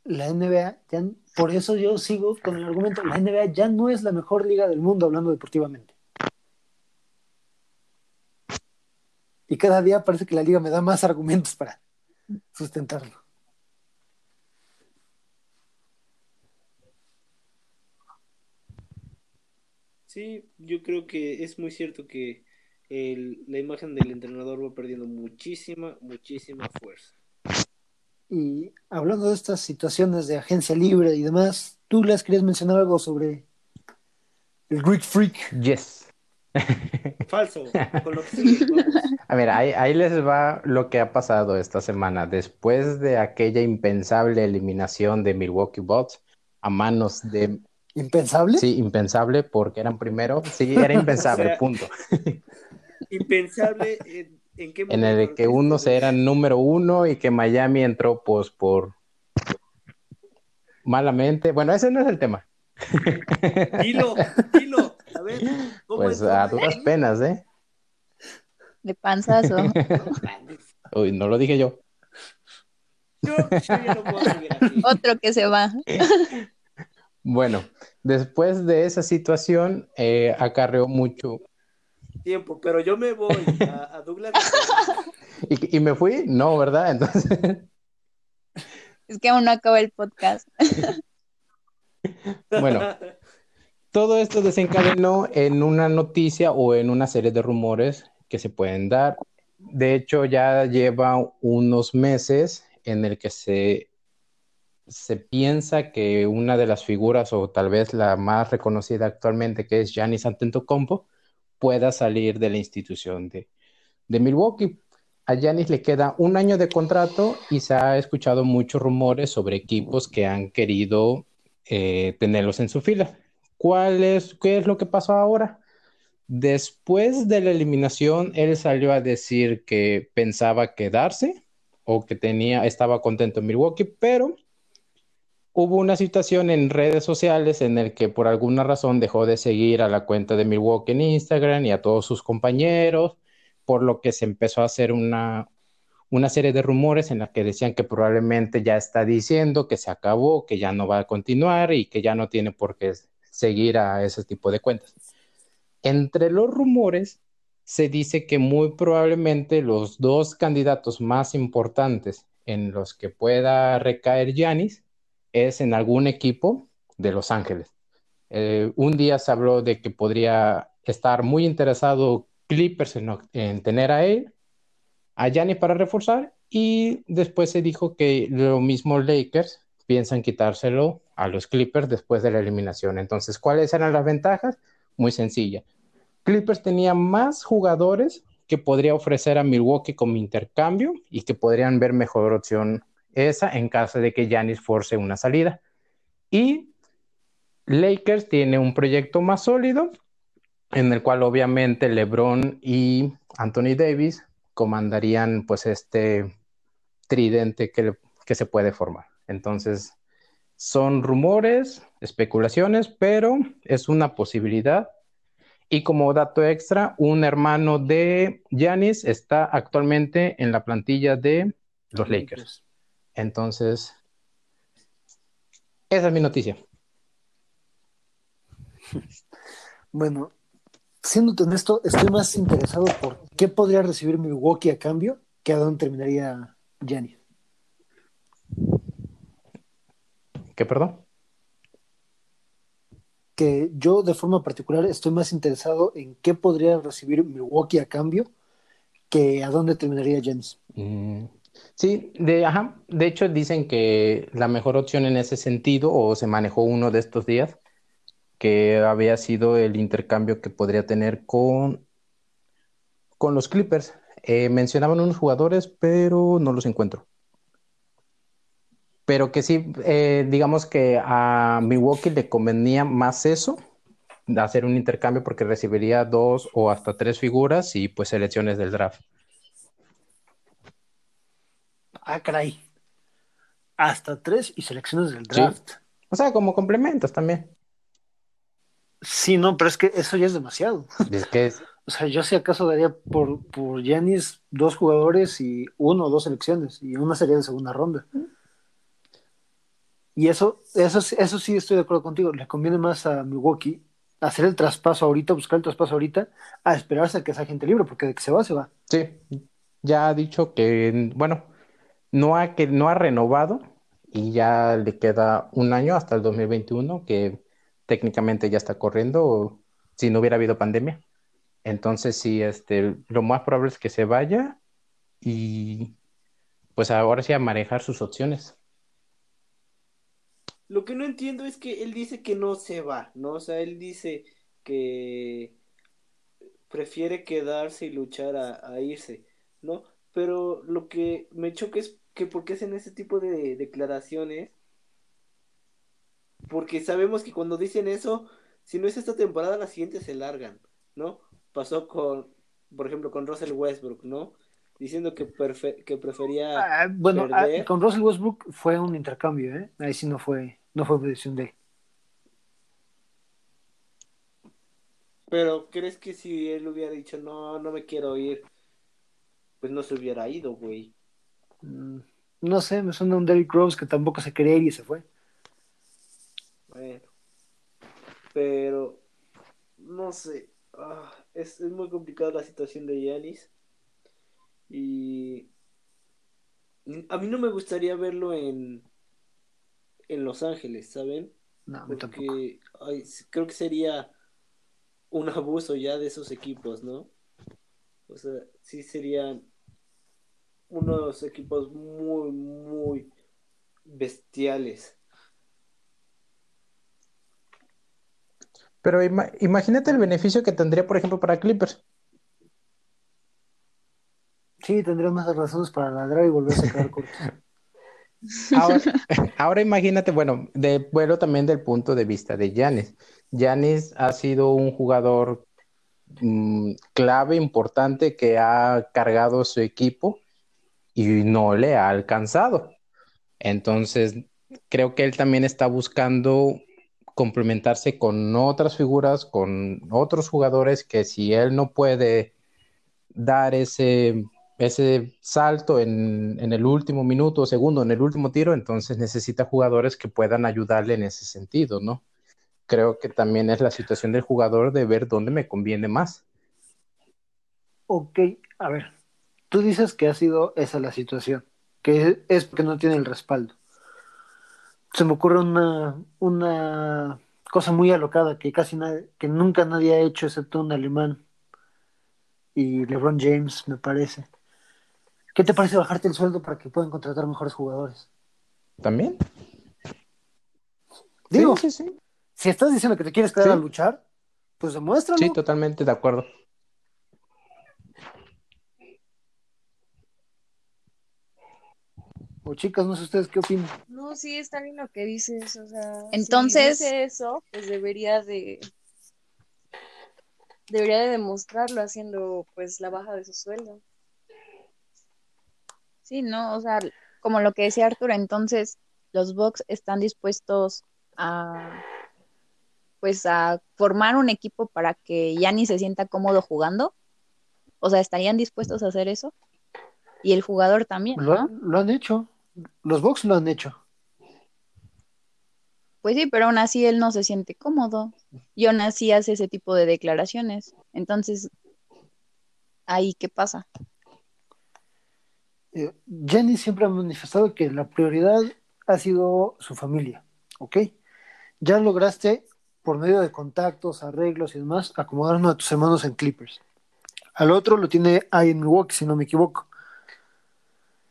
La NBA ya por eso yo sigo con el argumento, la NBA ya no es la mejor liga del mundo hablando deportivamente. Y cada día parece que la liga me da más argumentos para sustentarlo. Sí, yo creo que es muy cierto que la imagen del entrenador va perdiendo muchísima, muchísima fuerza. Y hablando de estas situaciones de agencia libre y demás, ¿tú les querías mencionar algo sobre el Greek Freak? Yes. Falso. (laughs) A ver, ahí, les va lo que ha pasado esta semana. Después de aquella impensable eliminación de Milwaukee Bucks a manos de... ¿Impensable? Sí, impensable porque eran primero. Sí, era impensable, (laughs) punto. Impensable ¿En, el que uno se era número uno y que Miami entró pues por malamente. Bueno, ese no es el tema. Dilo, dilo. A ver, pues a duras penas, ¿eh? De panzazo. (laughs) Uy, no lo dije yo. Yo, ya no puedo seguir así. (laughs) Otro que se va. (laughs) Bueno, después de esa situación, eh, acarreó mucho. Tiempo, pero yo me voy a, a Douglas. ¿Y, ¿Y me fui? No, ¿verdad? Entonces, Es que aún no acaba el podcast. bueno, todo esto desencadenó en una noticia o en una serie de rumores que se pueden dar. De hecho, ya lleva unos meses en el que se, se piensa que una de las figuras, o tal vez la más reconocida actualmente, que es Giannis Antetokounmpo, pueda salir de la institución de, de Milwaukee. A Giannis le queda un año de contrato y se ha escuchado muchos rumores sobre equipos que han querido eh, tenerlos en su fila. ¿Cuál es, ¿Qué es lo que pasó ahora? Después de la eliminación, él salió a decir que pensaba quedarse o que tenía, estaba contento en Milwaukee, pero hubo una situación en redes sociales en el que por alguna razón dejó de seguir a la cuenta de Milwaukee en Instagram y a todos sus compañeros, por lo que se empezó a hacer una, una serie de rumores en la que decían que probablemente ya está diciendo que se acabó, que ya no va a continuar y que ya no tiene por qué seguir a ese tipo de cuentas. Entre los rumores se dice que muy probablemente los dos candidatos más importantes en los que pueda recaer Giannis es en algún equipo de Los Ángeles. Eh, un día se habló de que podría estar muy interesado Clippers en, en tener a él, a Giannis para reforzar, y después se dijo que lo mismo Lakers piensan quitárselo a los Clippers después de la eliminación. Entonces, ¿cuáles eran las ventajas? Muy sencilla. Clippers tenía más jugadores que podría ofrecer a Milwaukee como intercambio y que podrían ver mejor opción esa en caso de que Giannis force una salida. Y Lakers tiene un proyecto más sólido en el cual obviamente LeBron y Anthony Davis comandarían pues este tridente que, que se puede formar. Entonces, son rumores, especulaciones, pero es una posibilidad. Y como dato extra, un hermano de Giannis está actualmente en la plantilla de los Lakers. Entonces, esa es mi noticia. (laughs) Bueno, siendo honesto, estoy más interesado por qué podría recibir Milwaukee a cambio que a dónde terminaría Giannis. ¿Qué, perdón? Que yo de forma particular estoy más interesado en qué podría recibir Milwaukee a cambio que a dónde terminaría Giannis. Mm, sí, de, ajá. De hecho, dicen que la mejor opción en ese sentido, o se manejó uno de estos días, que había sido el intercambio que podría tener con, con los Clippers. Eh, mencionaban unos jugadores, pero no los encuentro. Pero que sí, eh, digamos que a Milwaukee le convenía más eso, hacer un intercambio porque recibiría dos o hasta tres figuras y pues selecciones del draft. Ah, caray. Hasta tres y selecciones del draft. Sí. O sea, como complementos también. Sí, no, pero es que eso ya es demasiado. Es que es... (laughs) O sea, yo si acaso daría por, por Giannis dos jugadores y uno o dos selecciones y una sería de segunda ronda. Y eso, eso, eso sí estoy de acuerdo contigo. Le conviene más a Milwaukee hacer el traspaso ahorita, buscar el traspaso ahorita, a esperarse a que sea gente libre, porque de que se va, se va. Sí, ya ha dicho que, bueno, no ha, que no ha renovado y ya le queda un año hasta el 2021, que técnicamente ya está corriendo si no hubiera habido pandemia. Entonces, sí, este, lo más probable es que se vaya y pues ahora sí a manejar sus opciones. Lo que no entiendo es que él dice que no se va, ¿no? O sea, él dice que prefiere quedarse y luchar a, a irse, ¿no? Pero lo que me choca es que por qué hacen ese tipo de declaraciones porque sabemos que cuando dicen eso, si no es esta temporada, la siguiente se largan, ¿no? Pasó con, por ejemplo, con Russell Westbrook, ¿no? Diciendo que, que prefería. Ah, bueno, ah, con Russell Westbrook fue un intercambio, ¿eh? Ahí sí no fue, no fue decisión de él. Pero, ¿crees que si él hubiera dicho, no, no me quiero ir, pues no se hubiera ido, güey? Mm, No sé, me suena un Derrick Rose que tampoco se quería ir y se fue. Bueno. Pero, no sé. Ah, es, es, muy complicada la situación de Yanis. Y a mí no me gustaría verlo en, en Los Ángeles, ¿saben? No, Porque ay, creo que sería un abuso ya de esos equipos, ¿no? O sea, sí serían unos equipos muy, muy bestiales. Pero imagínate el beneficio que tendría, por ejemplo, para Clippers. Sí, tendría más razones para ladrar y volverse a quedar (laughs) cortos. (laughs) (laughs) Ahora, imagínate, bueno, de vuelo también del punto de vista de Yanis. Yanis ha sido un jugador mm, clave, importante, que ha cargado su equipo y no le ha alcanzado. Entonces, creo que él también está buscando complementarse con otras figuras, con otros jugadores que si él no puede dar ese, ese salto en, en, el último minuto o segundo, en el último tiro, entonces necesita jugadores que puedan ayudarle en ese sentido, ¿no? Creo que también es la situación del jugador de ver dónde me conviene más. Ok, a ver, tú dices que ha sido esa la situación, que es porque no tiene el respaldo se me ocurre una, una cosa muy alocada que casi nadie, que nunca nadie ha hecho excepto un alemán y LeBron James, me parece. ¿Qué te parece bajarte el sueldo para que puedan contratar mejores jugadores? ¿También? Digo, sí, sí, si estás diciendo que te quieres quedar a luchar, pues demuéstralo. Sí, totalmente de acuerdo. O chicas, no sé ustedes qué opinan. No, sí, está bien lo que dices, o sea. Entonces. Si dice eso, pues debería de. Debería de demostrarlo haciendo, pues, la baja de su sueldo. Sí, no, o sea, como lo que decía Arturo, entonces los Bucks están dispuestos a pues a formar un equipo para que ni se sienta cómodo jugando. O sea, ¿estarían dispuestos a hacer eso? Y el jugador también, ¿no? Lo, han hecho. Los Bucks lo han hecho. Pues sí, pero aún así él no se siente cómodo. Y aún así hace ese tipo de declaraciones. Entonces, ¿ahí qué pasa? Eh, Jenny siempre ha manifestado que la prioridad ha sido su familia, ¿ok? Ya lograste, por medio de contactos, arreglos y demás, acomodar uno de tus hermanos en Clippers. Al otro lo tiene ahí en Milwaukee, si no me equivoco.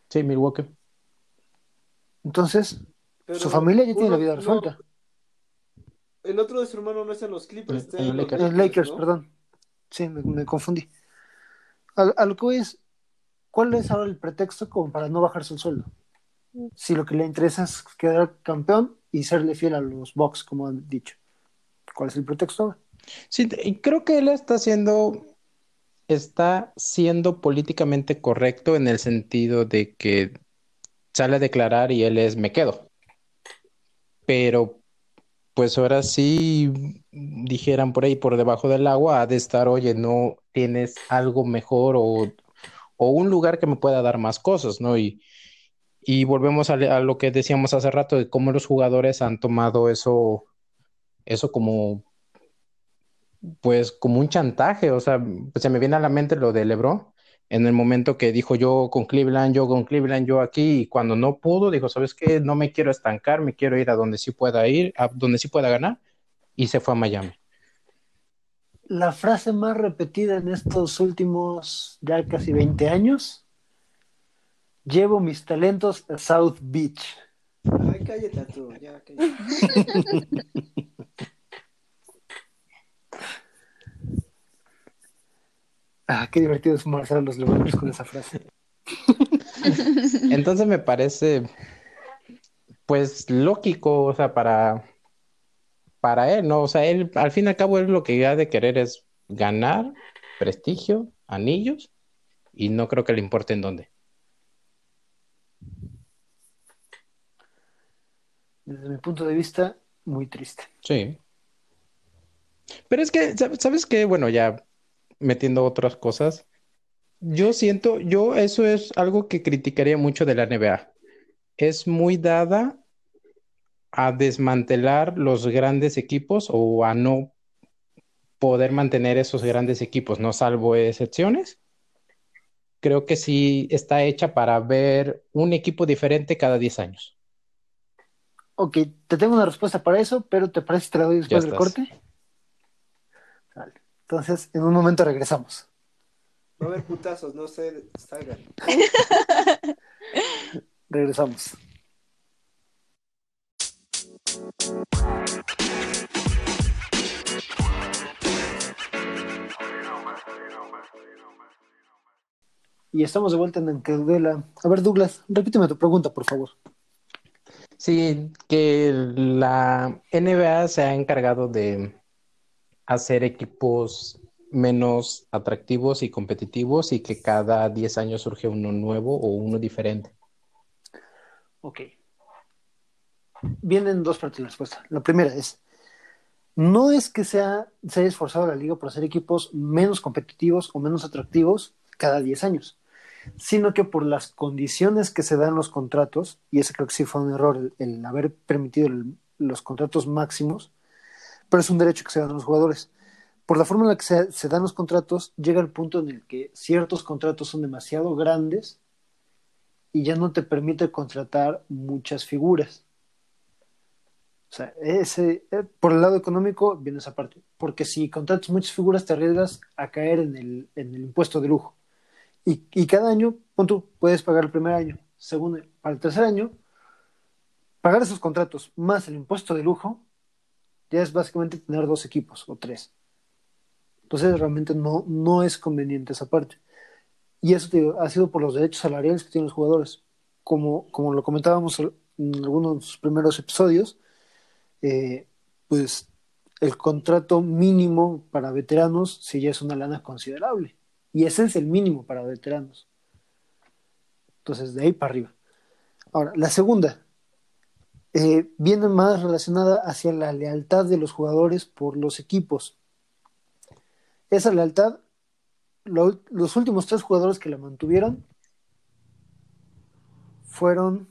Sí, Milwaukee. Entonces, su familia ya tiene la vida resuelta. el otro de su hermano no es en los Clippers, en, los Lakers. perdón. Sí, me, confundí. A, lo que voy es, ¿cuál es ahora el pretexto como para no bajarse el sueldo? Si lo que le interesa es quedar campeón y serle fiel a los Bucks, como han dicho. ¿Cuál es el pretexto? Sí, creo que él está haciendo está siendo políticamente correcto en el sentido de que sale a declarar y él es me quedo. Pero pues ahora sí dijeran por ahí por debajo del agua ha de estar, oye, no tienes algo mejor o, un lugar que me pueda dar más cosas, ¿no? Y, y volvemos a, a, lo que decíamos hace rato de cómo los jugadores han tomado eso, eso como pues como un chantaje, o sea, pues, se me viene a la mente lo de LeBron en el momento que dijo yo con Cleveland, yo con Cleveland, yo aquí, y cuando no pudo, dijo, ¿sabes qué? No me quiero estancar, me quiero ir a donde sí pueda ir, a donde sí pueda ganar, y se fue a Miami. La frase más repetida en estos últimos ya casi 20 años, llevo mis talentos a South Beach. Ay, cállate tú, ya, cállate. Ah, qué divertido es a los leones con esa frase. Entonces me parece, pues, lógico, o sea, para, para él, ¿no? O sea, él, al fin y al cabo, él lo que ha de querer es ganar prestigio, anillos, y no creo que le importe en dónde. Desde mi punto de vista, muy triste. Sí. Pero es que, ¿sabes qué? Bueno, ya metiendo otras cosas. Yo siento, yo eso es algo que criticaría mucho de la NBA. es muy dada a desmantelar los grandes equipos o a no poder mantener esos grandes equipos, no salvo excepciones. Creo que sí está hecha para ver un equipo diferente cada 10 años. Ok, te tengo una respuesta para eso, pero ¿te parece que te la doy después del corte? Entonces, en un momento regresamos. Va a haber putazos, no sé, salgan. (laughs) regresamos. Y estamos de vuelta en Encaudela. A ver, Douglas, repíteme tu pregunta, por favor. Sí, que la NBA se ha encargado de hacer equipos menos atractivos y competitivos y que cada 10 años surge uno nuevo o uno diferente. Ok. Vienen dos partes de la respuesta. La primera es, no es que sea, se haya esforzado la liga por hacer equipos menos competitivos o menos atractivos cada 10 años sino que por las condiciones que se dan los contratos, y ese creo que sí fue un error el, haber permitido los contratos máximos, pero es un derecho que se dan los jugadores. Por la forma en la que se, dan los contratos, llega el punto en el que ciertos contratos son demasiado grandes y ya no te permite contratar muchas figuras. O sea, ese, eh, por el lado económico viene esa parte. Porque si contratas muchas figuras, te arriesgas a caer en el, en el impuesto de lujo. Y, cada año, punto, puedes pagar el primer año. Segundo, para el tercer año, pagar esos contratos más el impuesto de lujo, ya es básicamente tener dos equipos o tres. Entonces realmente no, no es conveniente esa parte. Y eso ha sido por los derechos salariales que tienen los jugadores. Como, como lo comentábamos en algunos de los primeros episodios, eh, pues el contrato mínimo para veteranos sí ya es una lana considerable. Y ese es el mínimo para veteranos. Entonces, de ahí para arriba. Ahora, la segunda eh, viene más relacionada hacia la lealtad de los jugadores por los equipos. Esa lealtad, los últimos tres jugadores que la mantuvieron fueron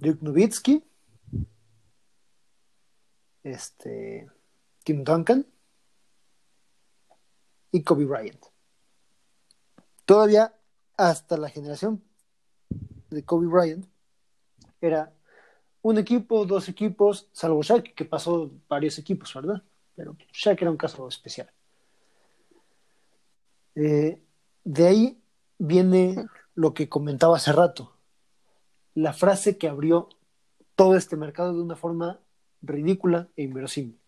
Dirk Nowitzki, este, Tim Duncan y Kobe Bryant todavía hasta la generación de Kobe Bryant era un equipo, dos equipos, salvo Shaq, que pasó varios equipos, ¿verdad? Pero Shaq era un caso especial. Eh, de ahí viene lo que comentaba hace rato, la frase que abrió todo este mercado de una forma ridícula e inverosímil.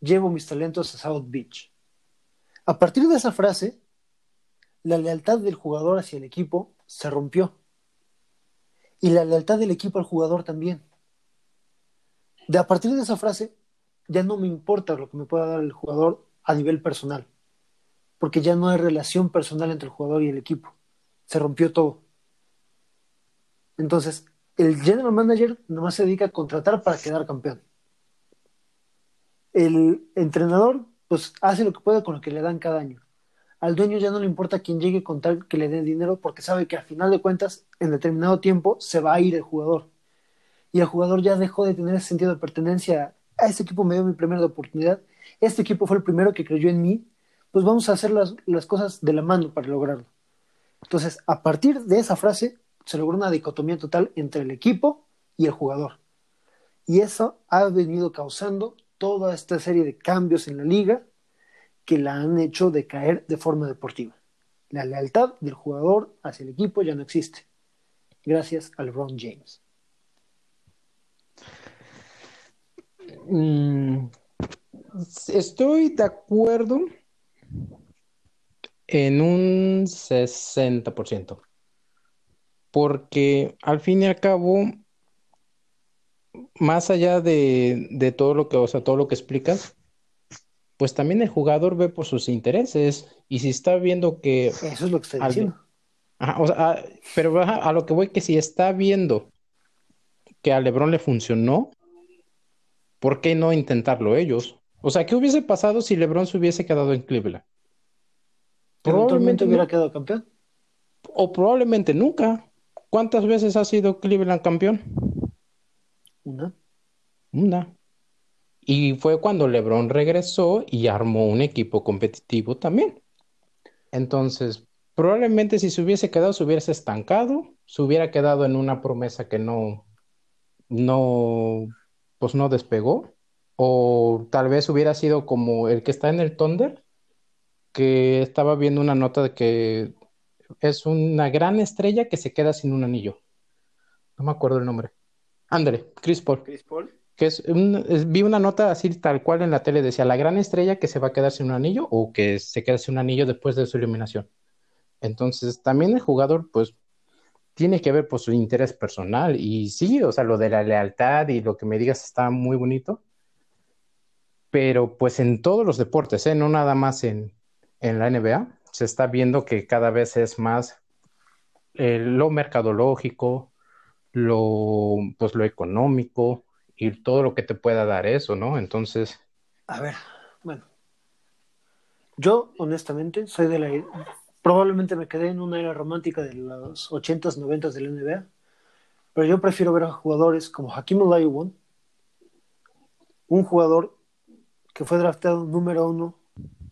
Llevo mis talentos a South Beach. A partir de esa frase, la lealtad del jugador hacia el equipo se rompió. Y la lealtad del equipo al jugador también. De a partir de esa frase, ya no me importa lo que me pueda dar el jugador a nivel personal. Porque ya no hay relación personal entre el jugador y el equipo. Se rompió todo. Entonces, el general manager nomás se dedica a contratar para quedar campeón. El entrenador, pues, hace lo que puede con lo que le dan cada año al dueño ya no le importa quién llegue con tal que le dé dinero porque sabe que al final de cuentas, en determinado tiempo, se va a ir el jugador. Y el jugador ya dejó de tener ese sentido de pertenencia. A este equipo me dio mi primera oportunidad. Este equipo fue el primero que creyó en mí. Pues vamos a hacer las, las cosas de la mano para lograrlo. Entonces, a partir de esa frase, se logró una dicotomía total entre el equipo y el jugador. Y eso ha venido causando toda esta serie de cambios en la liga que la han hecho decaer de forma deportiva. La lealtad del jugador hacia el equipo ya no existe, gracias a LeBron James. Mm, estoy de acuerdo en un 60%, porque al fin y al cabo, más allá de, de todo lo que, o sea, todo lo que explicas, pues también el jugador ve por sus intereses y si está viendo que... Eso es lo que estoy diciendo. o sea, pero a lo que voy que si está viendo que a LeBron le funcionó, ¿por qué no intentarlo ellos? O sea, ¿qué hubiese pasado si LeBron se hubiese quedado en Cleveland? Probablemente hubiera quedado campeón. O probablemente nunca, ¿Cuántas veces ha sido Cleveland campeón? Una. Una. Y fue cuando LeBron regresó y armó un equipo competitivo también. Entonces, probablemente si se hubiese quedado, se hubiese estancado, se hubiera quedado en una promesa que no, no, pues no despegó. O tal vez hubiera sido como el que está en el Thunder, que estaba viendo una nota de que es una gran estrella que se queda sin un anillo. No me acuerdo el nombre. Ándale, Chris Paul. Chris Paul. Que es, vi una nota así tal cual en la tele, decía la gran estrella que se va a quedar sin un anillo o que se queda sin un anillo después de su eliminación. Entonces, también el jugador, pues, tiene que ver por su interés personal. Y sí, o sea, lo de la lealtad y lo que me digas está muy bonito. Pero pues en todos los deportes, ¿eh? no nada más en, en la NBA, se está viendo que cada vez es más eh, lo mercadológico, lo, pues, lo económico y todo lo que te pueda dar eso, ¿no? Entonces... A ver, bueno. Yo, honestamente, soy de la... Probablemente me quedé en una era romántica de los 80s, 90s de la NBA, pero yo prefiero ver a jugadores como Hakim Olajuwon, un jugador que fue draftado número uno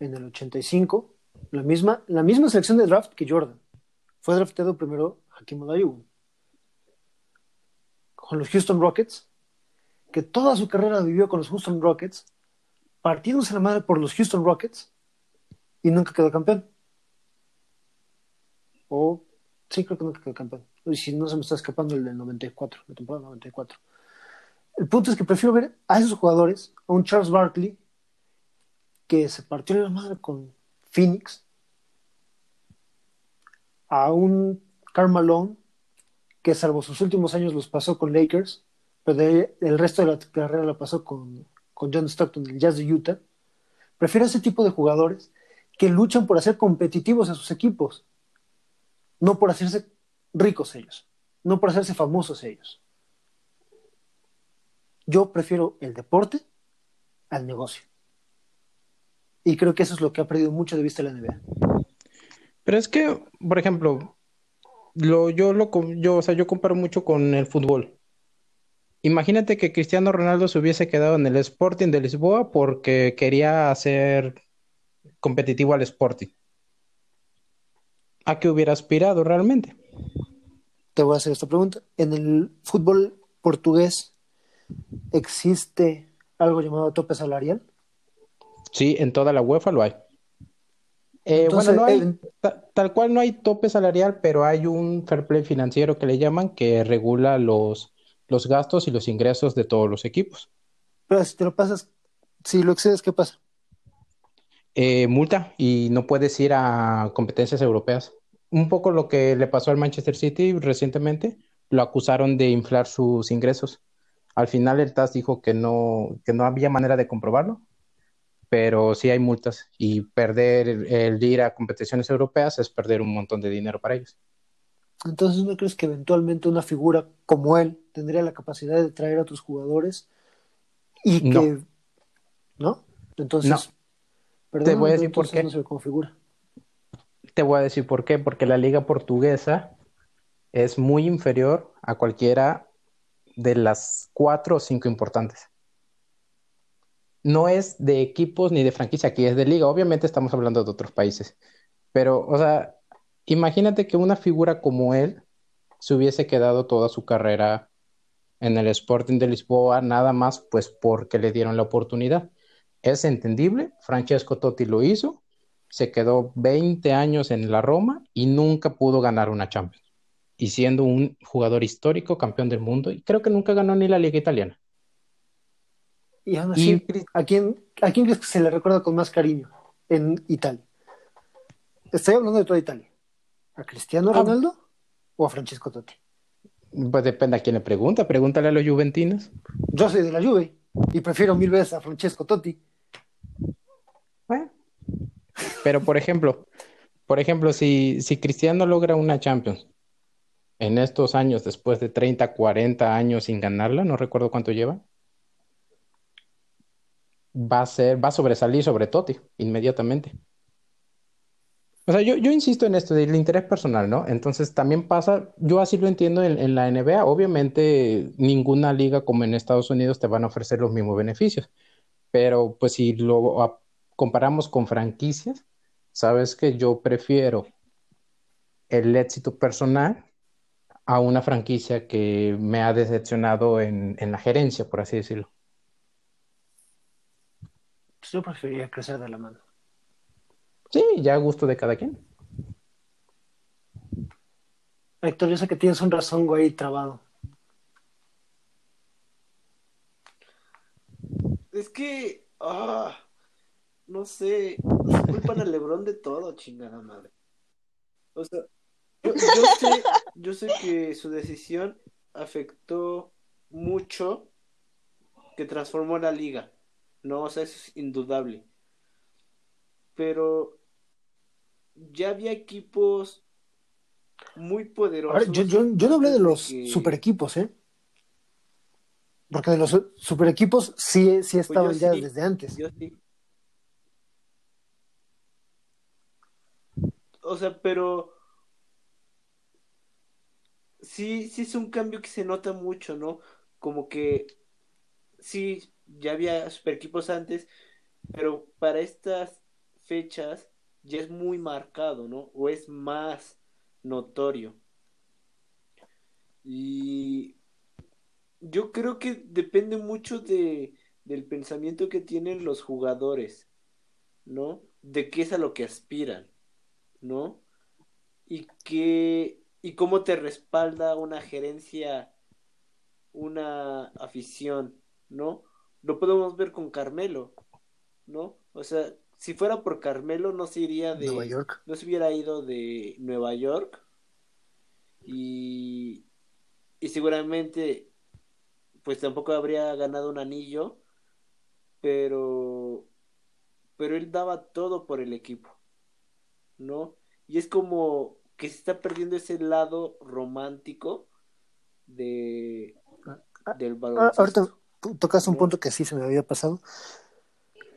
en el 85, la misma, la misma selección de draft que Jordan. Fue draftado primero Hakim Olajuwon con los Houston Rockets, que toda su carrera vivió con los Houston Rockets, partiéndose la madre por los Houston Rockets y nunca quedó campeón. O sí, creo que nunca quedó campeón. Y si no se me está escapando el del 94, la temporada 94. El punto es que prefiero ver a esos jugadores, a un Charles Barkley, que se partió la madre con Phoenix, a un Karl Malone, que salvo sus últimos años los pasó con Lakers, pero el resto de la carrera la pasó con, con John Stockton, el Jazz de Utah. Prefiero ese tipo de jugadores que luchan por hacer competitivos a sus equipos, no por hacerse ricos ellos, no por hacerse famosos ellos. Yo prefiero el deporte al negocio. Y creo que eso es lo que ha perdido mucho de vista la NBA. Pero es que, por ejemplo, lo, yo lo yo, o sea, yo comparo mucho con el fútbol. Imagínate que Cristiano Ronaldo se hubiese quedado en el Sporting de Lisboa porque quería hacer competitivo al Sporting. ¿A qué hubiera aspirado realmente? Te voy a hacer esta pregunta. ¿En el fútbol portugués existe algo llamado tope salarial? Sí, en toda la UEFA lo hay. Eh, bueno, no hay, tal cual no hay tope salarial, pero hay un fair play financiero que le llaman que regula los, los gastos y los ingresos de todos los equipos. Pero si te lo pasas, si lo excedes, ¿qué pasa? Eh, multa y no puedes ir a competencias europeas. Un poco lo que le pasó al Manchester City recientemente, lo acusaron de inflar sus ingresos. Al final el TAS dijo que no, que no había manera de comprobarlo pero sí hay multas y perder el ir a competiciones europeas es perder un montón de dinero para ellos. Entonces, ¿no crees que eventualmente una figura como él tendría la capacidad de traer a otros jugadores y que no? Entonces, te voy a decir por qué. No se configura. Te voy a decir por qué, porque la liga portuguesa es muy inferior a cualquiera de las cuatro o cinco importantes no es de equipos ni de franquicia, aquí es de liga. Obviamente estamos hablando de otros países. Pero, o sea, imagínate que una figura como él se hubiese quedado toda su carrera en el Sporting de Lisboa, nada más pues porque le dieron la oportunidad. Es entendible, Francesco Totti lo hizo, se quedó 20 años en la Roma y nunca pudo ganar una Champions. Y siendo un jugador histórico, campeón del mundo, y creo que nunca ganó ni la Liga Italiana. Y aún así, ¿a, quién, ¿a quién crees que se le recuerda con más cariño en Italia? Estoy hablando de toda Italia. ¿A Cristiano ah. Ronaldo o a Francesco Totti? Pues depende a quién le pregunta. Pregúntale a los juventinos. Yo soy de la Juve y prefiero mil veces a Francesco Totti. Pero por ejemplo, por ejemplo, si, si Cristiano logra una Champions en estos años, después de 30, 40 años sin ganarla, no recuerdo cuánto lleva, va a ser, va a sobresalir sobre Totti inmediatamente. O sea, yo, insisto en esto del interés personal, ¿no? Entonces también pasa, yo así lo entiendo en, la NBA. Obviamente, ninguna liga como en Estados Unidos te van a ofrecer los mismos beneficios. Pero pues si lo comparamos con franquicias, sabes que yo prefiero el éxito personal a una franquicia que me ha decepcionado en la gerencia, por así decirlo. Yo preferiría crecer de la mano. Sí, ya a gusto de cada quien. Héctor, yo sé que tienes un razón, güey, trabado. Es que, ah, no sé, culpan al Lebrón de todo, chingada madre. O sea, yo, yo sé, yo sé que su decisión afectó mucho, que transformó la liga, ¿no? O sea, eso es indudable. Pero ya había equipos muy poderosos. Yo, yo, yo no hablé de los que- super equipos, ¿eh? Porque de los super equipos sí, sí estaban Pues yo ya sí. desde antes. Yo sí. O sea, pero sí, sí es un cambio que se nota mucho, ¿no? Como que sí, ya había super equipos antes, pero para estas fechas ya es muy marcado, ¿no? O es más notorio. Y yo creo que depende mucho de, del pensamiento que tienen los jugadores, ¿no? De qué es a lo que aspiran, ¿no? Y que, y cómo te respalda una gerencia, una afición, ¿no? Lo podemos ver con Carmelo, ¿no? O sea, si fuera por Carmelo no se iría de, Nueva York. no se hubiera ido de Nueva York y, y seguramente pues tampoco habría ganado un anillo, pero pero él daba todo por el equipo, ¿no? Y es como que se está perdiendo ese lado romántico de del Ah, baloncesto. ahorita tú tocas un punto que sí se me había pasado.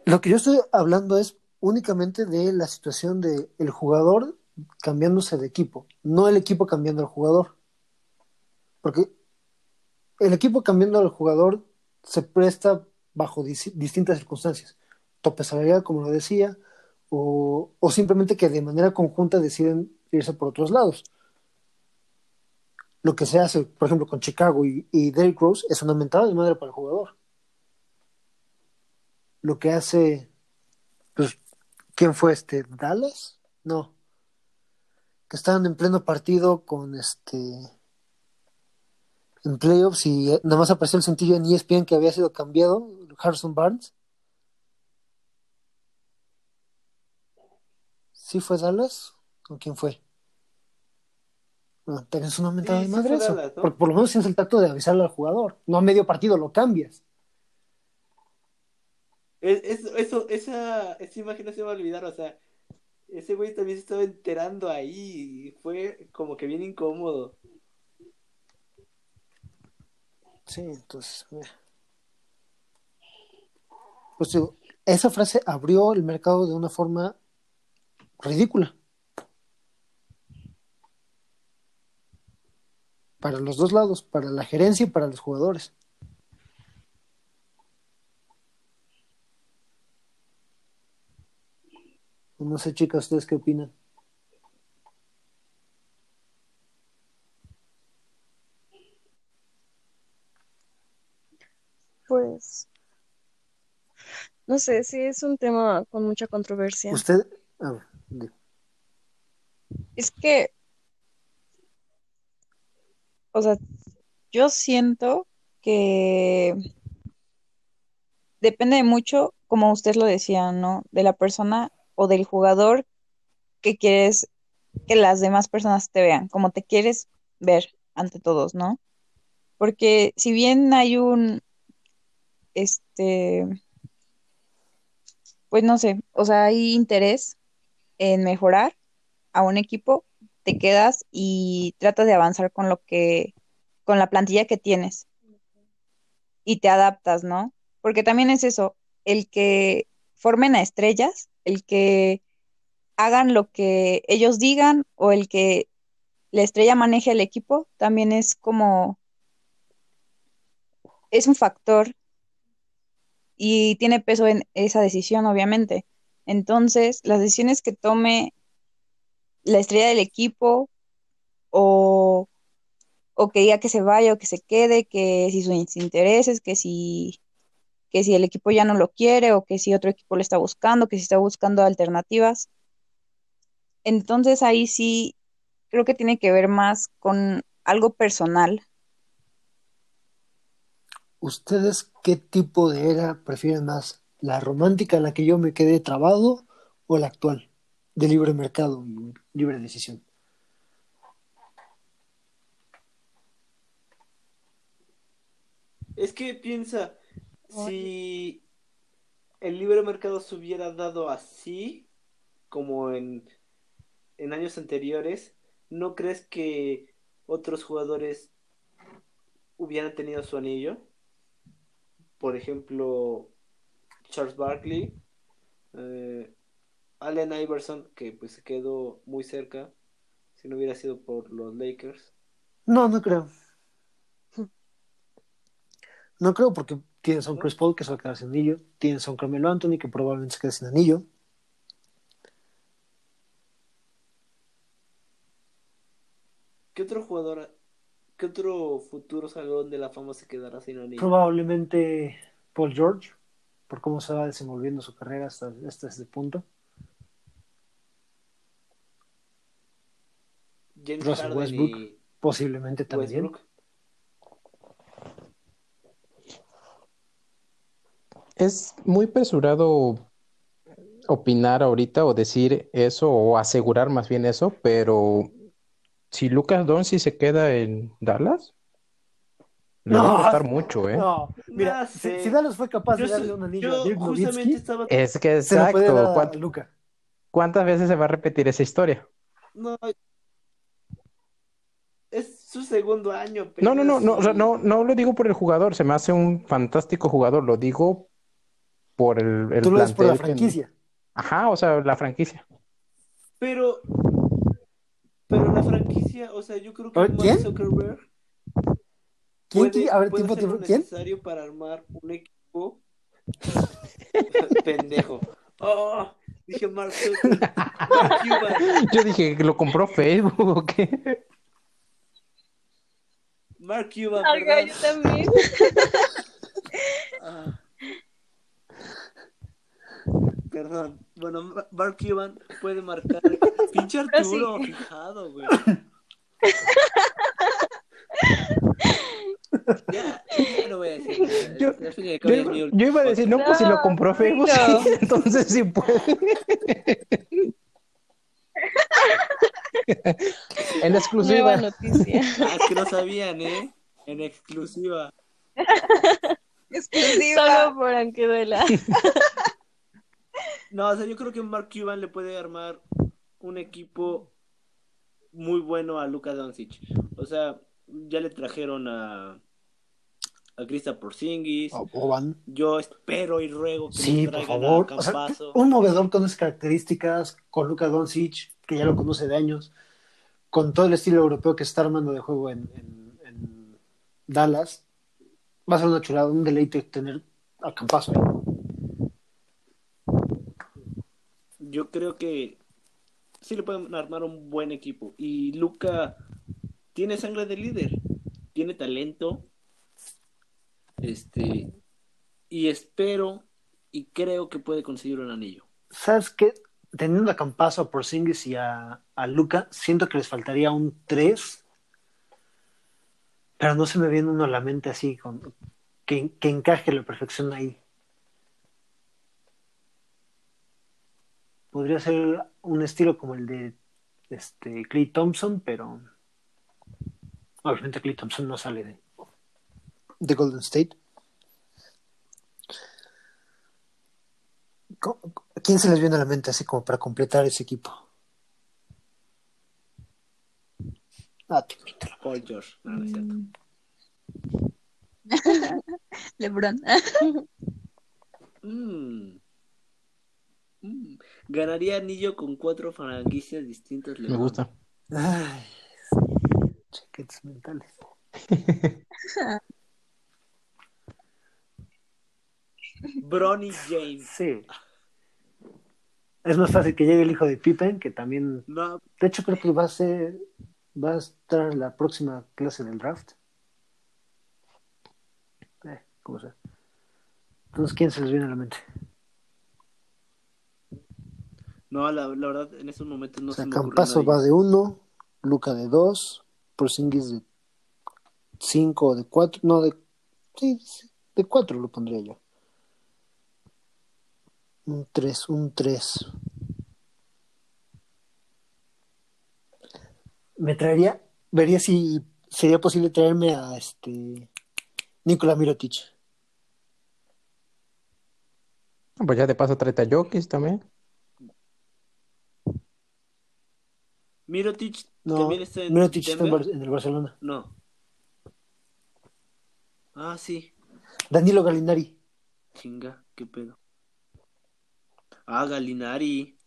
Lo que yo estoy hablando es únicamente de la situación de el jugador cambiándose de equipo, no el equipo cambiando al jugador. Porque el equipo cambiando al jugador se presta bajo dis- distintas circunstancias. Tope salarial, como lo decía, o, o simplemente que de manera conjunta deciden irse por otros lados. Lo que se hace, por ejemplo, con Chicago y, y Derrick Rose es una mentada de madre para el jugador. Lo que hace, pues, ¿quién fue este? ¿Dallas? No. Que estaban en pleno partido con este. En playoffs y eh, nada más apareció el sencillo en ESPN que había sido cambiado, Harrison Barnes. ¿Sí fue Dallas? ¿Con quién fue? No, también es una mentada Sí, de madre fue eso. Dallas, ¿no? Porque por lo menos tienes el tacto de avisarle al jugador. No a medio partido lo cambias. Es- es- eso, esa, esa imagen no se va a olvidar, o sea, ese güey también se estaba enterando ahí y fue como que bien incómodo. Sí, entonces. mira. Pues digo, esa frase abrió el mercado de una forma ridícula. Para los dos lados, para la gerencia y para los jugadores. No sé, chicas, ¿ustedes qué opinan? Pues, no sé, sí es un tema con mucha controversia. Usted, Es que, o sea, yo siento que depende mucho, como usted lo decía, ¿no? De la persona o del jugador que quieres que las demás personas te vean, como te quieres ver ante todos, ¿no? Porque si bien hay un, este, pues no sé, o sea, hay interés en mejorar a un equipo, te quedas y tratas de avanzar con lo que, con la plantilla que tienes y te adaptas, ¿no? Porque también es eso, el que formen a estrellas, el que hagan lo que ellos digan o el que la estrella maneje el equipo, también es como, es un factor y tiene peso en esa decisión, obviamente. Entonces, las decisiones que tome la estrella del equipo o, o que diga que se vaya o que se quede, que si sus intereses, que si, que si el equipo ya no lo quiere o que si otro equipo lo está buscando, que si está buscando alternativas. Entonces ahí sí creo que tiene que ver más con algo personal. ¿Ustedes qué tipo de era prefieren más? ¿La romántica en la que yo me quedé trabado o la actual? De libre mercado libre decisión. Es que piensa, si el libre mercado se hubiera dado así, como en, en años anteriores, ¿no crees que otros jugadores hubieran tenido su anillo? Por ejemplo, Charles Barkley, eh, Allen Iverson, que pues se quedó muy cerca, si no hubiera sido por los Lakers. No, no creo. No creo porque tienes a un Chris Paul que se va a quedar sin anillo, tienes a un Carmelo Anthony que probablemente se quede sin anillo. ¿Qué otro jugador, qué otro futuro salón de la fama se quedará sin anillo? Probablemente Paul George, por cómo se va desenvolviendo su carrera hasta, hasta este punto. James Russell Harden Westbrook, y posiblemente también. Westbrook. Es muy apresurado opinar ahorita o decir eso o asegurar más bien eso, pero si Lucas Doncic se queda en Dallas, le va a No, costar mucho, ¿eh? No, mira, No si, sé. si Dallas fue capaz Yo, de darle sé- un anillo yo a Dirk justamente Nowitzki, estaba... Es que exacto. dar a ¿cuán- Luca. ¿Cuántas veces se va a repetir esa historia? No, es su segundo año. No, no, no, apenas no, o sea, no, no lo digo por el jugador, se me hace un fantástico jugador, lo digo por el, el Tú lo ves por la que- franquicia. Ajá, o sea, la franquicia. Pero, pero la franquicia, o sea, yo creo que Mark ¿quién? Zuckerberg ¿Quién? puede, A ver, puede tiempo. ¿Quién? necesario para armar un equipo (laughs) pendejo. Oh, dije Mark Zuckerberg. Mark (laughs) Cuban. Yo dije, ¿lo compró Facebook o qué? Mark Cuban, Ajá, perdón. yo también. Ah. Perdón. Bueno, Ma- Mark Cuban puede marcar. (laughs) Pinche Arturo, sí. fijado, güey. (laughs) Ya, ya no voy a decir. nada. Yo- iba a decir, no, pues si lo compró No, Facebook, no. (laughs) entonces sí puede. En Nueva exclusiva. noticia. Ah, es que no sabían, ¿eh? En exclusiva. Solo por aunque duela. No, o sea, yo creo que Mark Cuban le puede armar un equipo muy bueno a Luka Doncic. O sea, ya le trajeron a a Krista Porzingis. Yo espero y ruego que Sí, le por favor. a O sea, un movedor con esas características, con Luka Doncic, que ya lo conoce de años, con todo el estilo europeo que está armando de juego en, en- en Dallas, va a ser una chulada, un deleite tener a Campazo ahí. Yo creo que sí le pueden armar un buen equipo. Y Luca tiene sangre de líder, tiene talento. Este, y espero y creo que puede conseguir un anillo. ¿Sabes qué? Teniendo a a Porzingis y a, a Luca, siento que les faltaría un 3, pero no se me viene uno a la mente así, con, que, que encaje la perfección ahí. Podría ser un estilo como el de este, Clay Thompson, pero obviamente Clay Thompson no sale de, de Golden State. ¿Cómo- ¿A quién se les viene a la mente así como para completar ese equipo? Ah, te invito. Paul George, no, no es cierto. (laughs) LeBron. (laughs) Mm. Mm, ganaría anillo con cuatro franquicias distintas. Me gusta. Ay, chaquetes mentales. Bronny James. Sí. Es más fácil que llegue el hijo de Pippen, que también. No, De hecho, creo que va a ser. Va a estar en la próxima clase del draft. Eh, ¿cómo sea? Entonces, ¿quién se les viene a la mente? no la, la verdad, en estos momentos no o sea, se me Campazo va de uno, Luca de dos, Porzingis de cinco o de cuatro. No, de. Sí, sí, de cuatro lo pondría yo. Un tres, un tres. Me traería. Vería si sería posible traerme a este. Nikola Mirotic. Pues ya de paso tráete a Jokic también. Mirotic No, también está en Mirotic está en el Barcelona. No. Ah, sí. Danilo Galinari. Chinga, qué pedo. Ah, Galinari.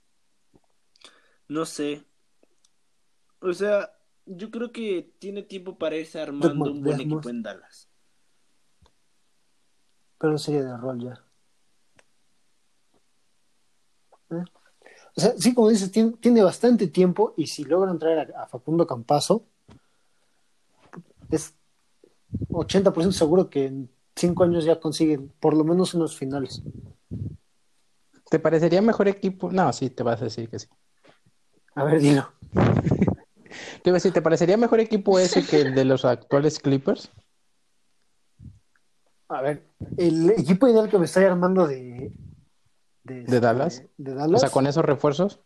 No sé. O sea, yo creo que tiene tiempo para irse armando Desmond, un buen Desmond. equipo en Dallas. Pero no sería de rol ya. ¿Eh? O sea, sí, como dices, tiene, tiene bastante tiempo y si logran traer a, a Facundo Campazo, es 80% seguro que en cinco años ya consiguen por lo menos unos finales. ¿Te parecería mejor equipo? No, sí, te vas a decir que sí. A ver, dilo. (laughs) Te iba a decir, ¿te parecería mejor equipo ese que el de los actuales Clippers? A ver, el equipo ideal que me estoy armando de... ¿De, este, Dallas? De O Dallas. sea, con esos refuerzos.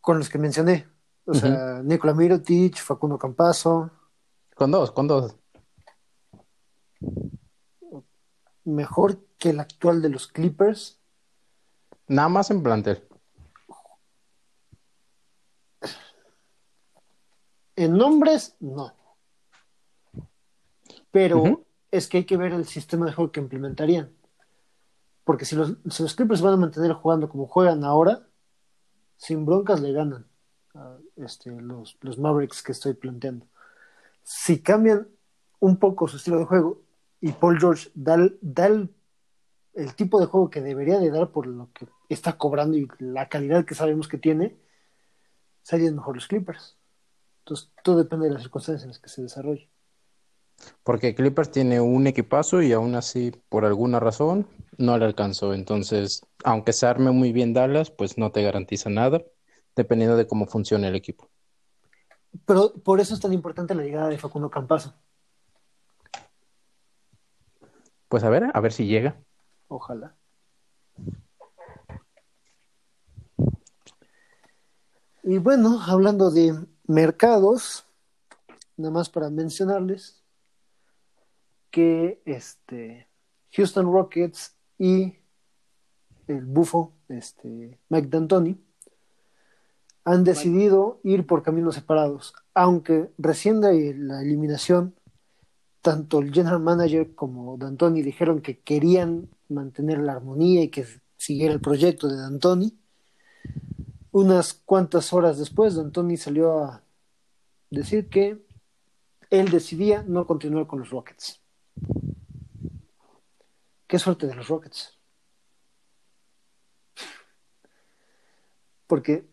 con los que mencioné. O sea, Nikola Mirotic, Facundo Campazo, Con dos, con dos. mejor que el actual de los Clippers. Nada más en plantel. En nombres, no. Pero es que hay que ver el sistema de juego que implementarían. Porque si los, si los Clippers van a mantener jugando como juegan ahora, sin broncas le ganan a este, los, los Mavericks que estoy planteando. Si cambian un poco su estilo de juego y Paul George da, el- da el, el tipo de juego que debería de dar por lo que está cobrando y la calidad que sabemos que tiene, serían mejor los Clippers. Entonces, todo depende de las circunstancias en las que se desarrolle. Porque Clippers tiene un equipazo y aún así, por alguna razón, no le alcanzó. Entonces, aunque se arme muy bien Dallas, pues no te garantiza nada, dependiendo de cómo funcione el equipo. Pero por eso es tan importante la llegada de Facundo Campazo. Pues a ver, a ver si llega. Ojalá. Y bueno, hablando de mercados, nada más para mencionarles que este Houston Rockets y el bufo este Mike D'Antoni han decidido ir por caminos separados, aunque recién de la eliminación tanto el general manager como D'Antoni dijeron que querían mantener la armonía y que siguiera el proyecto de D'Antoni. Unas cuantas horas después, D'Antoni salió a decir que él decidía no continuar con los Rockets. Qué suerte de los Rockets. Porque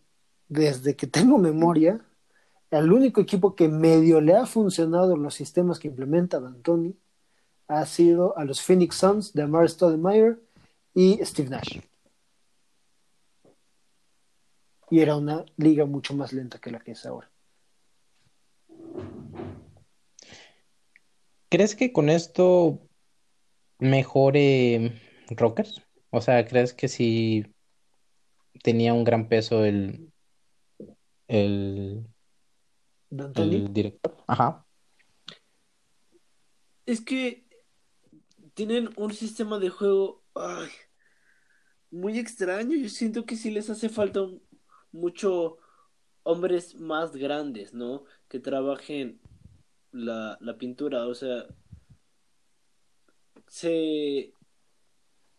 desde que tengo memoria, el único equipo que medio le ha funcionado los sistemas que implementa D'Antoni ha sido a los Phoenix Suns de Amar Stoudemire y Steve Nash. Y era una liga mucho más lenta que la que es ahora. ¿Crees que con esto mejore Rockers? O sea, ¿crees que si tenía un gran peso el, el, el director? Ajá. Es que tienen un sistema de juego ay, muy extraño. Yo siento que sí les hace falta un- mucho hombres más grandes, ¿no? Que trabajen la, la pintura. O sea, se,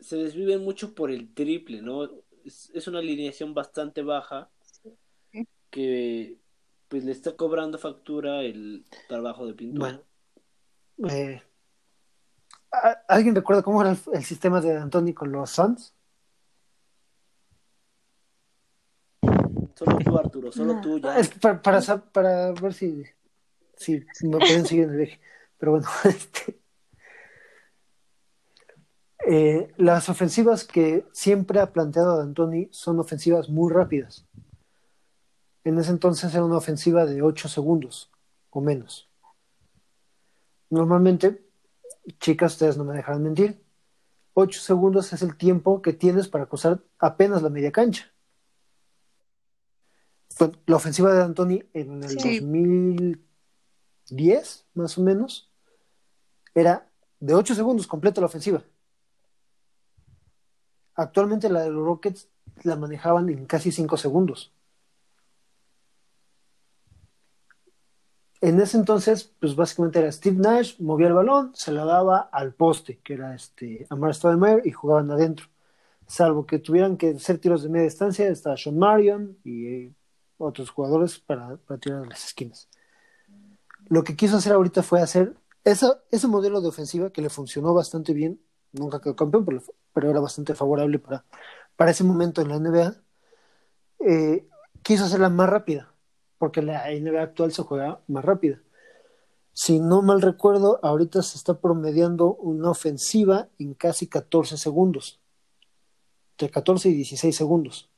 se desviven mucho por el triple, ¿no? es, una alineación bastante baja que pues le está cobrando factura el trabajo de pintura. Eh, ¿Alguien recuerda cómo era el, sistema de Anthony con los Suns? Solo tú, Arturo, solo tú ya. para, para, ver si, si me pueden seguir en el viaje. Pero bueno, (laughs) este, eh, las ofensivas que siempre ha planteado Anthony son ofensivas muy rápidas. En ese entonces era una ofensiva de 8 segundos o menos. Normalmente, chicas, ustedes no me dejan mentir, 8 segundos es el tiempo que tienes para cruzar apenas la media cancha. la ofensiva de Anthony en el 2010, más o menos, era de 8 segundos completa la ofensiva. Actualmente la de los Rockets la manejaban en casi 5 segundos. En ese entonces, pues básicamente era Steve Nash, movía el balón, se la daba al poste, que era este Amar Stoudemire, y jugaban adentro. Salvo que tuvieran que hacer tiros de media distancia, estaba Sean Marion y eh, otros jugadores para, tirar a las esquinas. Lo que quiso hacer ahorita fue hacer ese modelo de ofensiva que le funcionó bastante bien. Nunca quedó campeón, pero, era bastante favorable para, para ese momento en la NBA. Eh, quiso hacerla más rápida porque la NBA actual se juega más rápida. Si no mal recuerdo, ahorita se está promediando una ofensiva en casi 14 segundos. Entre 14 y 16 segundos.